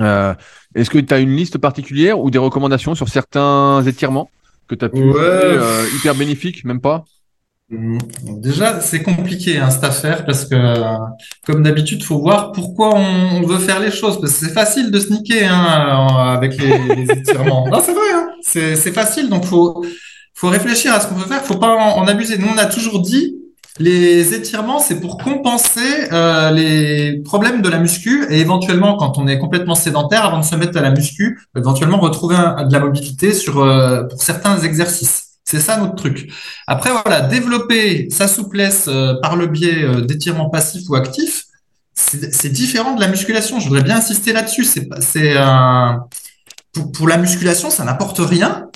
Euh, Est-ce que tu as une liste particulière ou des recommandations sur certains étirements que tu as pu ouais. euh, hyper bénéfiques, même pas? Déjà, c'est compliqué hein, cette affaire parce que, comme d'habitude, faut voir pourquoi on, veut faire les choses. Parce que c'est facile de sneaker hein, avec les, les (laughs) étirements. non, c'est vrai, hein, c'est facile. Donc, faut faut réfléchir à ce qu'on veut faire. Faut pas en, abuser. Nous, on a toujours dit les étirements, c'est pour compenser euh, les problèmes de la muscu et éventuellement, quand on est complètement sédentaire, avant de se mettre à la muscu, éventuellement retrouver de la mobilité sur euh, pour certains exercices. C'est ça notre truc. Après, voilà, développer sa souplesse euh, par le biais euh, d'étirements passifs ou actifs, c'est différent de la musculation. Je voudrais bien insister là-dessus. C'est pour, la musculation, ça n'apporte rien.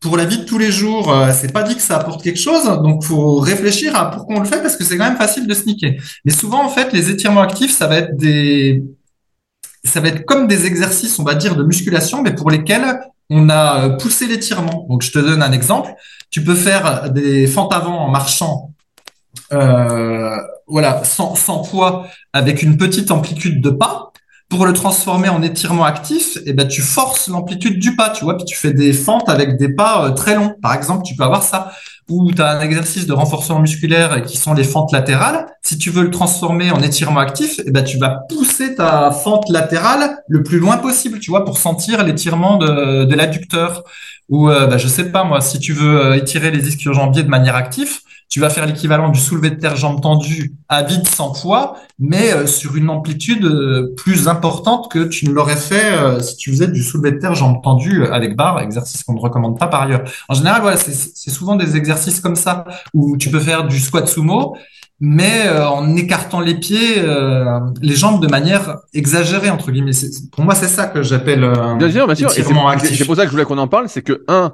Pour la vie de tous les jours, euh, c'est pas dit que ça apporte quelque chose. Donc, faut réfléchir à pourquoi on le fait parce que c'est quand même facile de sneaker. Mais souvent, en fait, les étirements actifs, ça va être des ça va être comme des exercices, on va dire, de musculation, mais pour lesquels on a euh, poussé l'étirement. Donc, je te donne un exemple. Tu peux faire des fentes avant en marchant, euh, voilà, sans, sans poids, avec une petite amplitude de pas. Pour le transformer en étirement actif, eh ben, tu forces l'amplitude du pas, tu vois, puis tu fais des fentes avec des pas euh, très longs. Par exemple, tu peux avoir ça ou tu as un exercice de renforcement musculaire qui sont les fentes latérales. Si tu veux le transformer en étirement actif, eh ben, tu vas pousser ta fente latérale le plus loin possible, tu vois, pour sentir l'étirement de, de l'adducteur. Ou, euh, bah, je sais pas, moi, si tu veux euh, étirer les ischio-jambiers de manière active, tu vas faire l'équivalent du soulevé de terre jambes tendues à vide sans poids, mais euh, sur une amplitude euh, plus importante que tu ne l'aurais fait euh, si tu faisais du soulevé de terre jambes tendues avec barre, exercice qu'on ne recommande pas par ailleurs. En général, voilà, c'est souvent des exercices comme ça où tu peux faire du squat sumo, mais en écartant les pieds, les jambes de manière exagérée entre guillemets. Pour moi, c'est ça que j'appelle bien sûr, bien sûr. C'est pour ça que je voulais qu'on en parle, c'est que un,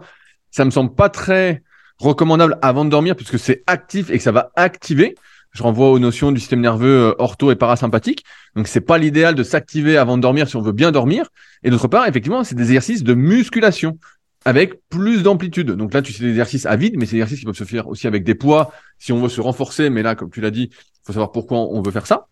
ça me semble pas très recommandable avant de dormir puisque c'est actif et que ça va activer. Je renvoie aux notions du système nerveux euh, ortho et parasympathique. Donc c'est pas l'idéal de s'activer avant de dormir si on veut bien dormir. Et d'autre part, effectivement, c'est des exercices de musculation avec plus d'amplitude. Donc là, tu sais des exercices à vide, mais c'est des exercices qui peuvent se faire aussi avec des poids si on veut se renforcer. Mais là, comme tu l'as dit, faut savoir pourquoi on veut faire ça.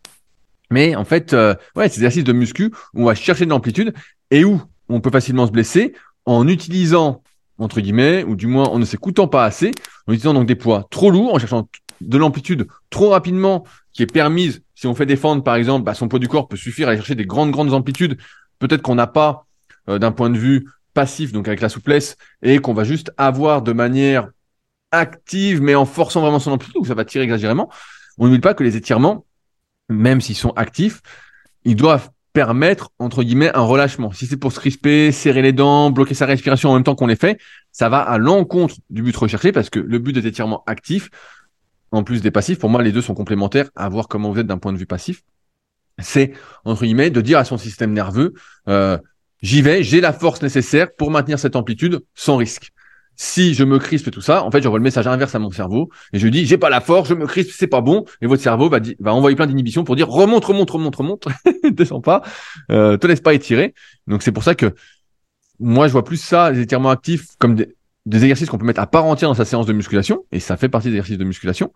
Mais en fait, euh, ouais, c'est des exercices de muscu où on va chercher de l'amplitude et où on peut facilement se blesser en utilisant entre guillemets, ou du moins en ne s'écoutant pas assez, en utilisant donc des poids trop lourds, en cherchant de l'amplitude trop rapidement, qui est permise, si on fait fentes par exemple, bah, son poids du corps peut suffire à aller chercher des grandes, grandes amplitudes, peut-être qu'on n'a pas euh, d'un point de vue passif, donc avec la souplesse, et qu'on va juste avoir de manière active, mais en forçant vraiment son amplitude, donc ça va tirer exagérément. On n'oublie pas que les étirements, même s'ils sont actifs, ils doivent permettre, entre guillemets, un relâchement. Si c'est pour se crisper, serrer les dents, bloquer sa respiration en même temps qu'on les fait, ça va à l'encontre du but recherché parce que le but des étirements actifs, en plus des passifs, pour moi, les deux sont complémentaires à voir comment vous êtes d'un point de vue passif. C'est, entre guillemets, de dire à son système nerveux, euh, j'y vais, j'ai la force nécessaire pour maintenir cette amplitude sans risque si je me crispe et tout ça, en fait, j'envoie le message inverse à mon cerveau et je dis j'ai pas la force, je me crispe, c'est pas bon. Et votre cerveau va, envoyer plein d'inhibitions pour dire remonte, remonte, remonte, remonte, (laughs) descends pas, euh, te laisse pas étirer. Donc c'est pour ça que moi je vois plus ça, les étirements actifs, comme des, exercices qu'on peut mettre à part entière dans sa séance de musculation et ça fait partie des exercices de musculation.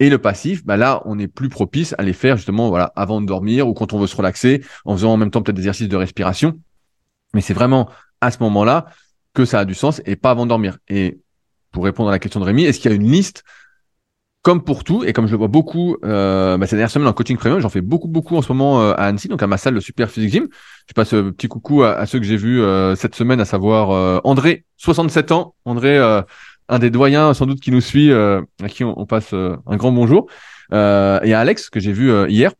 Et le passif, bah là, on est plus propice à les faire justement voilà avant de dormir ou quand on veut se relaxer, en faisant en même temps peut-être des exercices de respiration. Mais c'est vraiment à ce moment-là que ça a du sens et pas avant de dormir. Et pour répondre à la question de Rémi, est-ce qu'il y a une liste comme pour tout, et comme je le vois beaucoup euh, bah, ces dernières semaines en coaching premium, j'en fais beaucoup, beaucoup en ce moment euh, à Annecy, donc à ma salle de Super Physique Gym. Je passe un petit coucou à, ceux que j'ai vus euh, cette semaine, à savoir André, 67 ans. André, un des doyens sans doute qui nous suit, à qui on, passe un grand bonjour. et à Alex, que j'ai vu hier,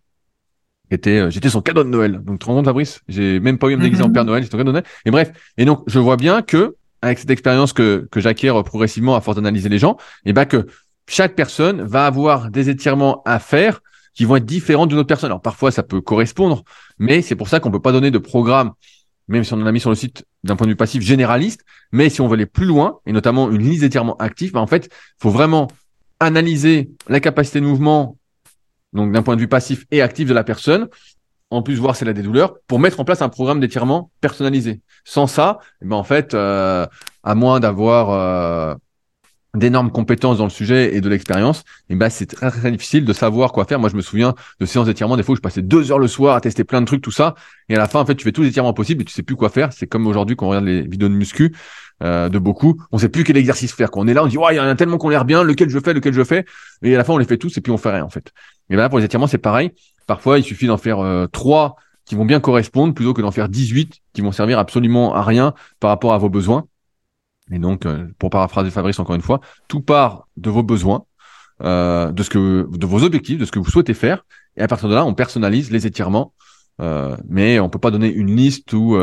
était, j'étais son cadeau de Noël. Donc, tu te rends compte, Fabrice? J'ai même pas eu à me déguiser en. Père Noël, j'étais cadeau de Noël. Et bref, et donc, je vois bien que, avec cette expérience que, que j'acquiers progressivement à force d'analyser les gens, et ben que chaque personne va avoir des étirements à faire qui vont être différents d'une autre personne. Alors parfois ça peut correspondre, mais c'est pour ça qu'on peut pas donner de programme, même si on en a mis sur le site d'un point de vue passif généraliste. Mais si on veut aller plus loin, et notamment une liste d'étirements actifs, bah, en fait, faut vraiment analyser la capacité de mouvement, donc d'un point de vue passif et actif de la personne, en plus voir si elle a des douleurs, pour mettre en place un programme d'étirement personnalisé. Sans ça, eh ben en fait, euh, à moins d'avoir euh, d'énormes compétences dans le sujet et de l'expérience, et ben c'est très, très difficile de savoir quoi faire. Moi, je me souviens de séances d'étirement, des fois où je passais deux heures le soir à tester plein de trucs, tout ça, et à la fin, en fait, tu fais tous les étirements possibles et tu sais plus quoi faire. C'est comme aujourd'hui quand on regarde les vidéos de muscu euh, de beaucoup, on sait plus quel exercice faire. Quand on est là, on dit ouais, il y en a tellement qu'on l'air bien, lequel je fais, lequel je fais, et à la fin, on les fait tous et puis on fait rien en fait. Et ben là, pour les étirements, c'est pareil. Parfois, il suffit d'en faire euh, trois qui vont bien correspondre plutôt que d'en faire 18 qui vont servir absolument à rien par rapport à vos besoins. Et donc, euh, pour paraphraser Fabrice encore une fois, tout part de vos besoins, euh, de ce que, de vos objectifs, de ce que vous souhaitez faire, et à partir de là, on personnalise les étirements. Euh, mais on peut pas donner une liste ou.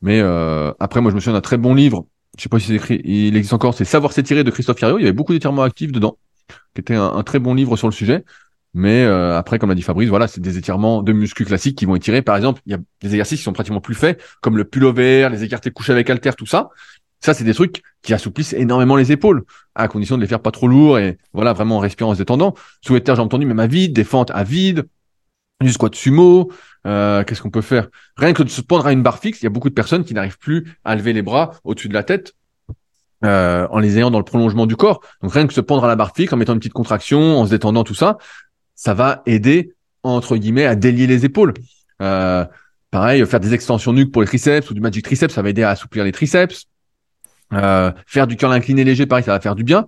mais après, moi, je me souviens d'un très bon livre. Je sais pas si c'est écrit, il existe encore. C'est Savoir s'étirer de Christophe Cario. Il y avait beaucoup d'étirements actifs dedans, qui était un, très bon livre sur le sujet. Mais après, comme l'a dit Fabrice, voilà, c'est des étirements de muscles classiques qui vont étirer. Par exemple, il y a des exercices qui sont pratiquement plus faits, comme le pullover, les écartés couchés avec halter, tout ça. Ça, c'est des trucs qui assouplissent énormément les épaules, à condition de les faire pas trop lourds et voilà, vraiment en respirant, en se détendant. Souhaiter, j'ai entendu, même à vide, des fentes à vide, du squat sumo, euh, qu'est-ce qu'on peut faire? Rien que de se pendre à une barre fixe, il y a beaucoup de personnes qui n'arrivent plus à lever les bras au-dessus de la tête euh, en les ayant dans le prolongement du corps. Donc rien que se pendre à la barre fixe, en mettant une petite contraction, en se détendant, tout ça, ça va aider, entre guillemets, à délier les épaules. Euh, pareil, faire des extensions nuques pour les triceps ou du magic triceps, ça va aider à assouplir les triceps. Euh, faire du curl incliné léger, pareil, ça va faire du bien.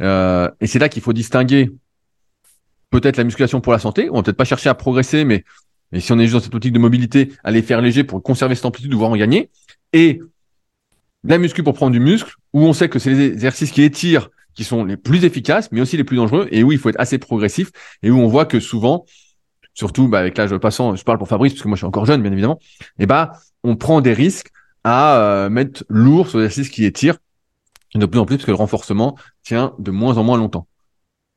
Euh, et c'est là qu'il faut distinguer peut-être la musculation pour la santé. On va peut-être pas chercher à progresser, mais, mais si on est juste dans cette optique de mobilité, aller faire léger pour conserver cette amplitude, voir en gagner. Et la muscu pour prendre du muscle, où on sait que c'est les exercices qui étirent qui sont les plus efficaces, mais aussi les plus dangereux, et où il faut être assez progressif, et où on voit que souvent, surtout bah, avec l'âge passant, je parle pour Fabrice, parce que moi je suis encore jeune, bien évidemment, et bah on prend des risques à euh, mettre lourd sur l'exercice qui étire de plus en plus parce que le renforcement tient de moins en moins longtemps.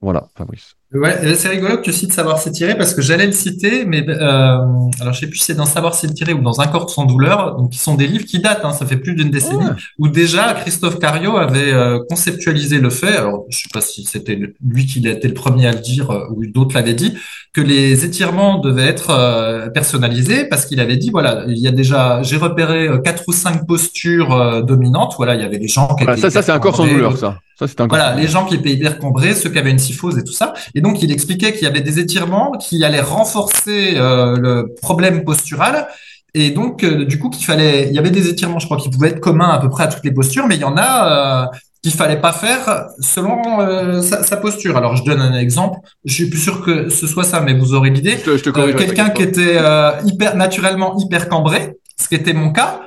Voilà, Fabrice. Ouais, c'est rigolo que tu cites Savoir s'étirer parce que j'allais le citer, mais euh, alors je sais plus si c'est dans Savoir s'étirer ou dans Un corps sans douleur, donc qui sont des livres qui datent, hein, ça fait plus d'une décennie, où déjà Christophe Cario avait euh, conceptualisé le fait, alors je sais pas si c'était lui qui était le premier à le dire euh, ou d'autres l'avaient dit, que les étirements devaient être personnalisés parce qu'il avait dit voilà, il y a déjà, j'ai repéré quatre ou cinq postures dominantes, voilà, il y avait des gens qui ça, ça c'est un corps sans douleur, ça. Ça, c'est un voilà, les gens qui étaient hyper cambrés, ceux qui avaient une syphose et tout ça. Et donc, il expliquait qu'il y avait des étirements qui allaient renforcer euh, le problème postural. Et donc, euh, du coup, qu'il fallait, il y avait des étirements, je crois, qui pouvaient être communs à peu près à toutes les postures, mais il y en a euh, qu'il fallait pas faire selon euh, sa, posture. Alors, je donne un exemple. Je suis plus sûr que ce soit ça, mais vous aurez l'idée. Quelqu'un qui était hyper naturellement hyper cambré, ce qui était mon cas,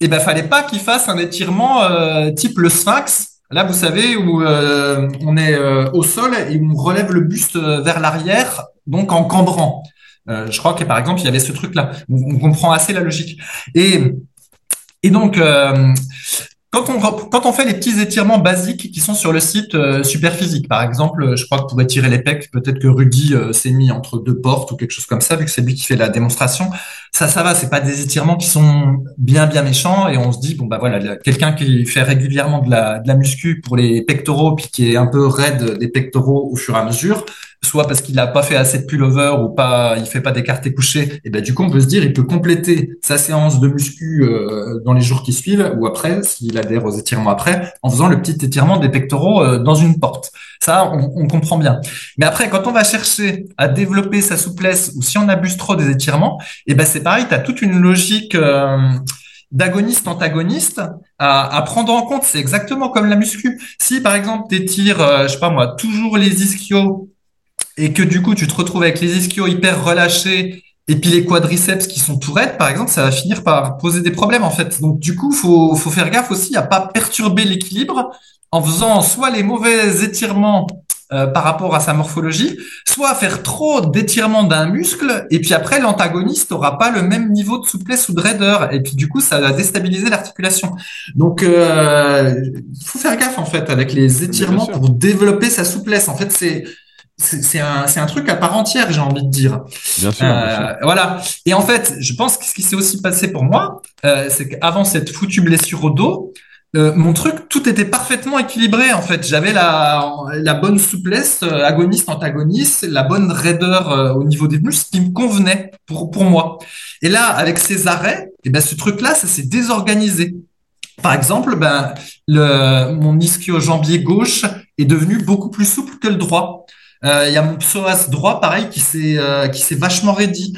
et eh ben, fallait pas qu'il fasse un étirement type le sphinx Là, vous savez, où euh, on est euh, au sol et on relève le buste euh, vers l'arrière, donc en cambrant. je crois que par exemple, il y avait ce truc-là. On, comprend assez la logique. Et, et donc, quand on, fait les petits étirements basiques qui sont sur le site euh, Superphysique, par exemple, je crois que pour étirer les pecs, peut-être que Rudy euh, s'est mis entre deux portes ou quelque chose comme ça, vu que c'est lui qui fait la démonstration. Ça, ça va, c'est pas des étirements qui sont bien, bien méchants et on se dit, bon, bah voilà, quelqu'un qui fait régulièrement la, de la muscu pour les pectoraux puis qui est un peu raide des pectoraux au fur et à mesure, soit parce qu'il n'a pas fait assez de pullover ou pas, il fait pas d'écarté couché, et ben du coup on peut se dire il peut compléter sa séance de muscu euh, dans les jours qui suivent ou après s'il adhère aux étirements après en faisant le petit étirement des pectoraux euh, dans une porte. Ça on, comprend bien. Mais après quand on va chercher à développer sa souplesse ou si on abuse trop des étirements, et ben c'est pareil, tu as toute une logique euh, d'agoniste antagoniste à, à, prendre en compte. C'est exactement comme la muscu. Si par exemple tu étires, euh, je sais pas moi, toujours les ischios et que du coup tu te retrouves avec les ischios hyper relâchés et puis les quadriceps qui sont tout raides, par exemple, ça va finir par poser des problèmes en fait. Donc du coup, faut faut faire gaffe aussi à pas perturber l'équilibre en faisant soit les mauvais étirements euh, par rapport à sa morphologie, soit faire trop d'étirements d'un muscle, et puis après l'antagoniste aura pas le même niveau de souplesse ou de raideur, et puis du coup ça va déstabiliser l'articulation. Donc euh, faut faire gaffe en fait avec les étirements pour développer sa souplesse. En fait c'est c'est un, un truc à part entière, j'ai envie de dire. Bien sûr, euh, Voilà. Et en fait, je pense que ce qui s'est aussi passé pour moi, euh, c'est qu'avant cette foutue blessure au dos, euh, mon truc, tout était parfaitement équilibré en fait. J'avais la, la bonne souplesse, euh, agoniste, antagoniste, la bonne raideur euh, au niveau des muscles, qui me convenait pour pour moi. Et là, avec ces arrêts, et eh ben ce truc-là, ça s'est désorganisé. Par exemple, ben le mon ischio-jambier gauche est devenu beaucoup plus souple que le droit. Il y a mon psoas droit, pareil, qui s'est qui s'est vachement raidi.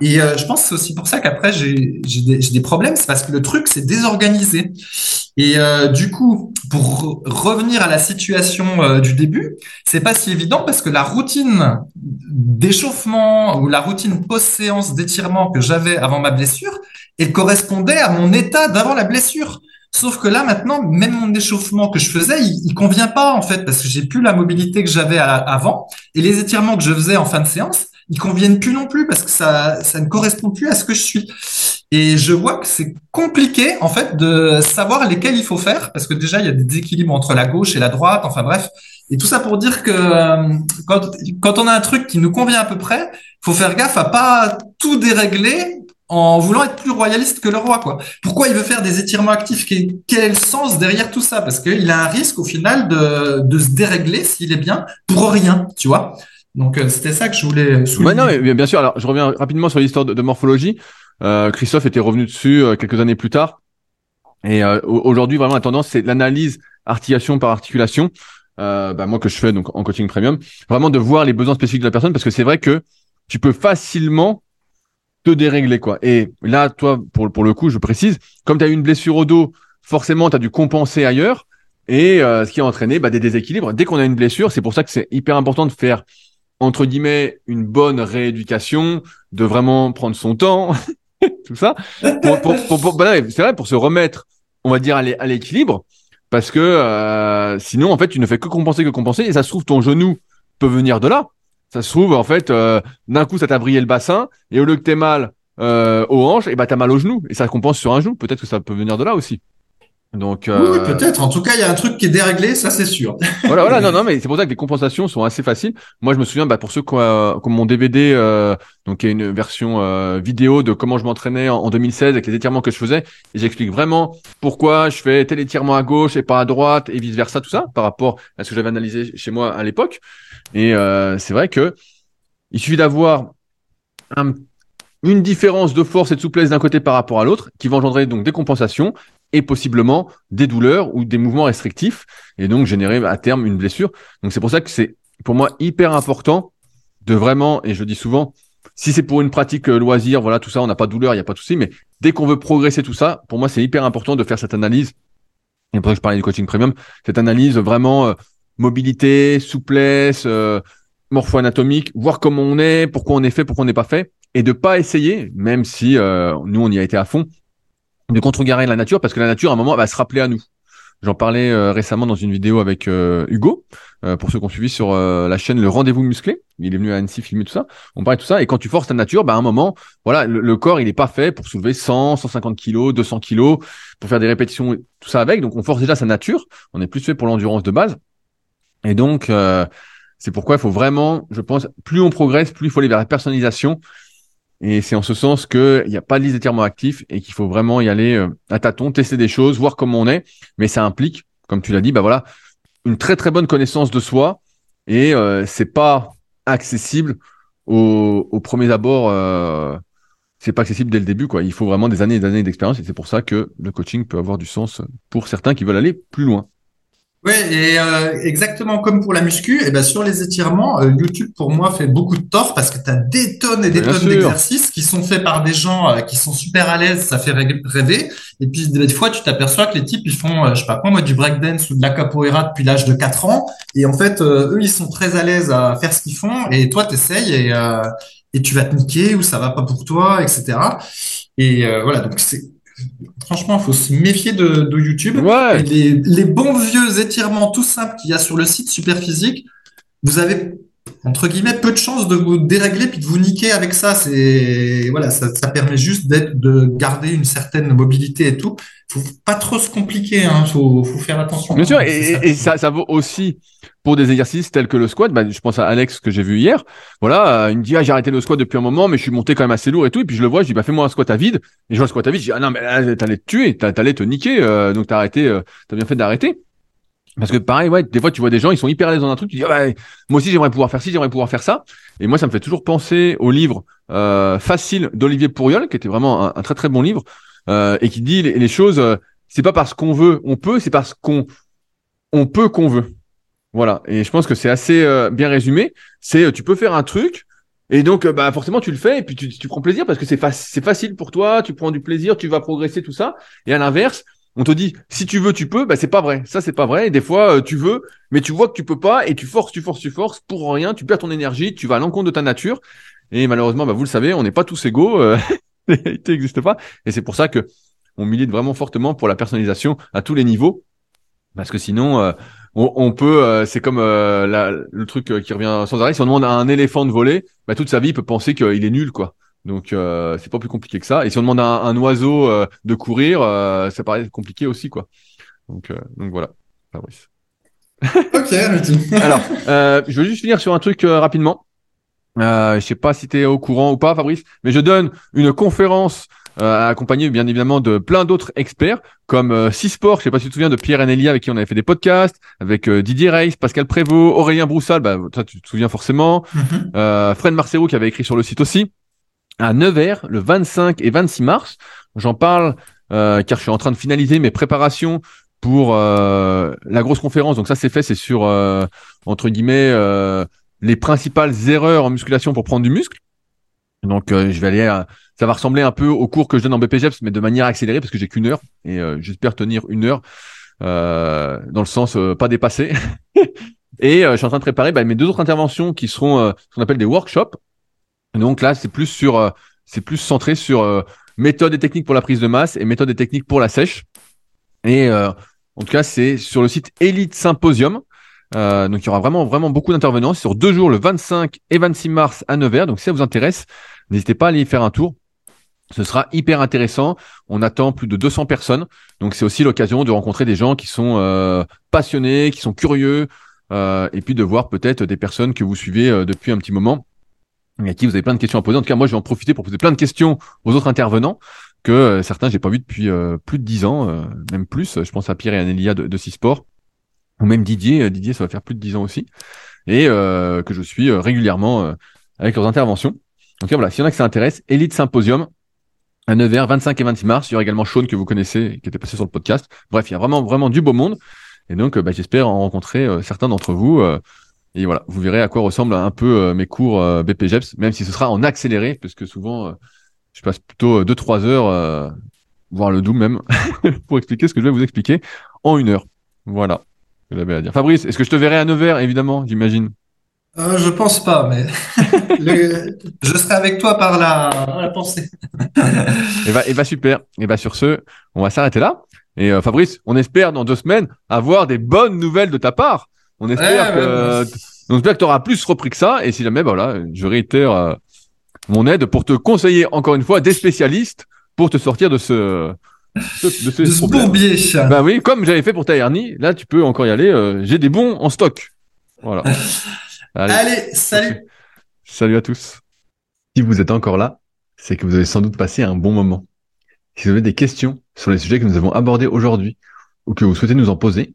Et je pense que c'est aussi pour ça qu'après j'ai des, des problèmes, c'est parce que le truc c'est désorganisé. Et euh, du coup, pour revenir à la situation euh, du début, c'est pas si évident parce que la routine d'échauffement ou la routine post-séance d'étirement que j'avais avant ma blessure, elle correspondait à mon état d'avant la blessure. Sauf que là, maintenant, même mon échauffement que je faisais, il, convient pas, en fait, parce que j'ai plus la mobilité que j'avais avant. Et les étirements que je faisais en fin de séance, ils conviennent plus non plus parce que ça, ça ne correspond plus à ce que je suis. Et je vois que c'est compliqué, en fait, de savoir lesquels il faut faire parce que déjà, il y a des déséquilibres entre la gauche et la droite. Enfin bref. Et tout ça pour dire que euh, quand, quand on a un truc qui nous convient à peu près, faut faire gaffe à pas tout dérégler en voulant être plus royaliste que le roi, quoi. Pourquoi il veut faire des étirements actifs? Quel, sens derrière tout ça? Parce qu'il a un risque au final de, de se dérégler s'il est bien pour rien, tu vois. Donc euh, c'était ça que je voulais souligner. Ouais, non, mais bien sûr. Alors je reviens rapidement sur l'histoire de, morphologie. Euh, Christophe était revenu dessus euh, quelques années plus tard. Et euh, aujourd'hui, vraiment, la tendance, c'est l'analyse articulation par articulation. Bah, moi que je fais donc en coaching premium, vraiment de voir les besoins spécifiques de la personne parce que c'est vrai que tu peux facilement te dérégler quoi. Et là, toi, pour pour le coup, je précise, comme tu as eu une blessure au dos, forcément, tu as dû compenser ailleurs. Et ce qui a entraîné bah, des déséquilibres. Dès qu'on a une blessure, c'est pour ça que c'est hyper important de faire entre guillemets une bonne rééducation, de vraiment prendre son temps, (laughs) tout ça. Pour, c'est vrai pour se remettre, on va dire à l'équilibre, parce que euh, sinon en fait tu ne fais que compenser que compenser et ça se trouve ton genou peut venir de là. Ça se trouve en fait euh, d'un coup ça t'a brillé le bassin et au lieu que t'aies mal euh, aux hanches, et bah t'as mal au genou et ça compense sur un genou. Peut-être que ça peut venir de là aussi. Donc, euh... oui, peut-être. En tout cas, il y a un truc qui est déréglé, ça c'est sûr. (laughs) voilà, voilà. Non, non, mais c'est pour ça que les compensations sont assez faciles. Moi, je me souviens, bah, pour ceux qui ont, mon DVD, euh, donc il y a une version euh, vidéo de comment je m'entraînais en, 2016 avec les étirements que je faisais, et j'explique vraiment pourquoi je fais tel étirement à gauche et pas à droite et vice versa, tout ça, par rapport à ce que j'avais analysé chez moi à l'époque. Et euh, c'est vrai que il suffit d'avoir un une différence de force et de souplesse d'un côté par rapport à l'autre, qui va engendrer donc des compensations et possiblement des douleurs ou des mouvements restrictifs, et donc générer à terme une blessure. Donc c'est pour ça que c'est pour moi hyper important de vraiment, et je dis souvent, si c'est pour une pratique euh, loisir, voilà, tout ça, on n'a pas de douleur, il n'y a pas de souci, mais dès qu'on veut progresser tout ça, pour moi c'est hyper important de faire cette analyse. Et pour ça je parlais du coaching premium, cette analyse vraiment euh, mobilité, souplesse, euh, morpho-anatomique, voir comment on est, pourquoi on est fait, pourquoi on n'est pas fait, et de pas essayer, même si euh, nous on y a été à fond, de contrecarrer la nature parce que la nature à un moment va se rappeler à nous. J'en parlais euh, récemment dans une vidéo avec euh, Hugo, pour ceux qui ont suivi sur la chaîne Le Rendez-vous Musclé. Il est venu à Annecy filmer tout ça. On parlait de tout ça. Et quand tu forces la nature, bah, à un moment, voilà, le, corps, il n'est pas fait pour soulever 100, 150 kilos, 200 kilos, pour faire des répétitions, tout ça avec. Donc, on force déjà sa nature. On est plus fait pour l'endurance de base. Et donc, c'est pourquoi il faut vraiment, je pense, plus on progresse, plus il faut aller vers la personnalisation et c'est en ce sens qu'il n'y a pas de liste d'étirement actif et qu'il faut vraiment y aller euh, à tâtons, tester des choses, voir comment on est. Mais ça implique, comme tu l'as dit, bah voilà, une très très bonne connaissance de soi. Et euh, c'est pas accessible au, au premier abord. Euh, c'est pas accessible dès le début, quoi. Il faut vraiment des années et des années d'expérience. Et c'est pour ça que le coaching peut avoir du sens pour certains qui veulent aller plus loin. Oui, et euh, exactement comme pour la muscu, et eh ben sur les étirements, euh, YouTube pour moi fait beaucoup de tort parce que tu as des tonnes et des tonnes d'exercices qui sont faits par des gens euh, qui sont super à l'aise, ça fait rêver. Et puis des fois, tu t'aperçois que les types ils font, je sais pas quoi, moi du breakdance ou de la capoeira depuis l'âge de 4 ans, et en fait eux ils sont très à l'aise à faire ce qu'ils font, et toi t'essayes et et tu vas te niquer ou ça va pas pour toi, etc. Et voilà, donc c'est Franchement, il faut se méfier de, YouTube. les, bons vieux étirements tout simples qu'il y a sur le site Superphysique, vous avez entre guillemets peu de chances de vous dérégler puis de vous niquer avec ça. C'est voilà, ça, permet juste d'être de garder une certaine mobilité et tout. Faut pas trop se compliquer, hein. Faut, faire attention. Bien sûr, et, ça, ça vaut aussi pour des exercices tels que le squat, bah, je pense à Alex que j'ai vu hier. Voilà, euh, il me dit ah, j'ai arrêté le squat depuis un moment, mais je suis monté quand même assez lourd et tout. Et puis je le vois, je dis bah fais-moi un squat à vide. Et je vois un squat à vide, je dis ah non mais là t'allais te tuer, t'allais te niquer, euh, donc t'as arrêté, euh, t'as bien fait d'arrêter. Parce que pareil, ouais, des fois tu vois des gens, ils sont hyper à l'aise dans un truc, tu dis ah, ouais, moi aussi j'aimerais pouvoir faire ci, j'aimerais pouvoir faire ça. Et moi ça me fait toujours penser au livre euh, Facile d'Olivier Pourriol, qui était vraiment un, très très bon livre, euh, et qui dit les, choses, c'est pas parce qu'on veut, on peut, c'est parce qu'on on peut qu'on veut. Voilà. Et je pense que c'est assez euh, bien résumé. C'est euh, tu peux faire un truc et donc euh, bah forcément tu le fais et puis tu, tu prends plaisir parce que c'est facile pour toi. Tu prends du plaisir, tu vas progresser tout ça. Et à l'inverse, on te dit si tu veux tu peux. Bah c'est pas vrai. Ça c'est pas vrai. Des fois tu veux, mais tu vois que tu peux pas et tu forces, tu forces, tu forces pour rien. Tu perds ton énergie. Tu vas à l'encontre de ta nature. Et malheureusement, bah vous le savez, on n'est pas tous égaux. (laughs) L'égalité n'existe pas. Et c'est pour ça que on milite vraiment fortement pour la personnalisation à tous les niveaux. Parce que sinon, on, peut, euh, c'est comme euh, le truc euh, qui revient sans arrêt. Si on demande à un éléphant de voler, bah, toute sa vie, il peut penser qu'il est nul, quoi. Donc c'est pas plus compliqué que ça. Et si on demande à un, oiseau de courir, ça paraît compliqué aussi, quoi. Donc, donc voilà, Fabrice. ok, (laughs) Alors, je veux juste finir sur un truc rapidement. Euh, je sais pas si tu es au courant ou pas, Fabrice, mais je donne une conférence euh, accompagné bien évidemment de plein d'autres experts comme euh, Sport, je sais pas si tu te souviens de Pierre Anelia avec qui on avait fait des podcasts, avec euh, Didier Reis, Pascal Prévost, Aurélien Broussal, bah, ça tu te souviens forcément, mm-hmm. euh, Fred Marcero qui avait écrit sur le site aussi, à Nevers le 25 et 26 mars. J'en parle car je suis en train de finaliser mes préparations pour la grosse conférence. Donc ça c'est fait, c'est sur entre guillemets les principales erreurs en musculation pour prendre du muscle. Donc je vais aller ça va ressembler un peu au cours que je donne en BPGEPS, mais de manière accélérée parce que j'ai qu'une heure et euh, j'espère tenir une heure euh, dans le sens euh, pas dépasser. (laughs) et je suis en train de préparer bah, mes deux autres interventions qui seront ce qu'on appelle des workshops. Donc là, c'est plus sur, c'est plus centré sur méthode et techniques pour la prise de masse et méthode et techniques pour la sèche. Et en tout cas, c'est sur le site Elite Symposium. Euh, donc il y aura vraiment vraiment beaucoup d'intervenants sur deux jours, le 25 et 26 mars à Nevers. Donc si ça vous intéresse, n'hésitez pas à aller y faire un tour. Ce sera hyper intéressant. On attend plus de 200 personnes. Donc c'est aussi l'occasion de rencontrer des gens qui sont euh, passionnés, qui sont curieux, euh, et puis de voir peut-être des personnes que vous suivez euh, depuis un petit moment à qui vous avez plein de questions à poser. En tout cas, moi, je vais en profiter pour poser plein de questions aux autres intervenants que certains j'ai pas vu depuis plus de 10 ans, même plus. Je pense à Pierre et Anélia de, de Cisport, ou même Didier. Didier, ça va faire plus de 10 ans aussi, et que je suis régulièrement avec leurs interventions. Donc voilà, s'il y en a que ça intéresse, Elite Symposium, à 9h, 25 et 26 mars. Il y aura également Sean que vous connaissez, qui était passé sur le podcast. Bref, il y a vraiment, vraiment du beau monde. Et donc, euh, bah, j'espère en rencontrer euh, certains d'entre vous. Euh, et voilà, vous verrez à quoi ressemblent un peu mes cours BPGEPS, même si ce sera en accéléré, parce que souvent, je passe plutôt 2-3 heures, voire le double même, (laughs) pour expliquer ce que je vais vous expliquer en une heure. Voilà, ce que j'avais à dire. Fabrice, est-ce que je te verrai à 9h, évidemment, j'imagine? Euh, je pense pas, mais (laughs) je serai avec toi par la, pensée. et eh bah, ben, et bah super. Et bah sur ce, on va s'arrêter là. Et euh, Fabrice, on espère dans deux semaines avoir des bonnes nouvelles de ta part. On espère que, on espère que tu auras plus repris que ça. Et si jamais, bah, voilà, je réitère euh, mon aide pour te conseiller encore une fois des spécialistes pour te sortir de ce de, ce, de ce bourbier. Bah oui, comme j'avais fait pour ta hernie, là tu peux encore y aller. Euh, j'ai des bons en stock. Voilà. (laughs) Allez, salut. Salut à tous. Si vous êtes encore là, c'est que vous avez sans doute passé un bon moment. Si vous avez des questions sur les sujets que nous avons abordés aujourd'hui ou que vous souhaitez nous en poser,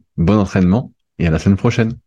bon entraînement et à la semaine prochaine.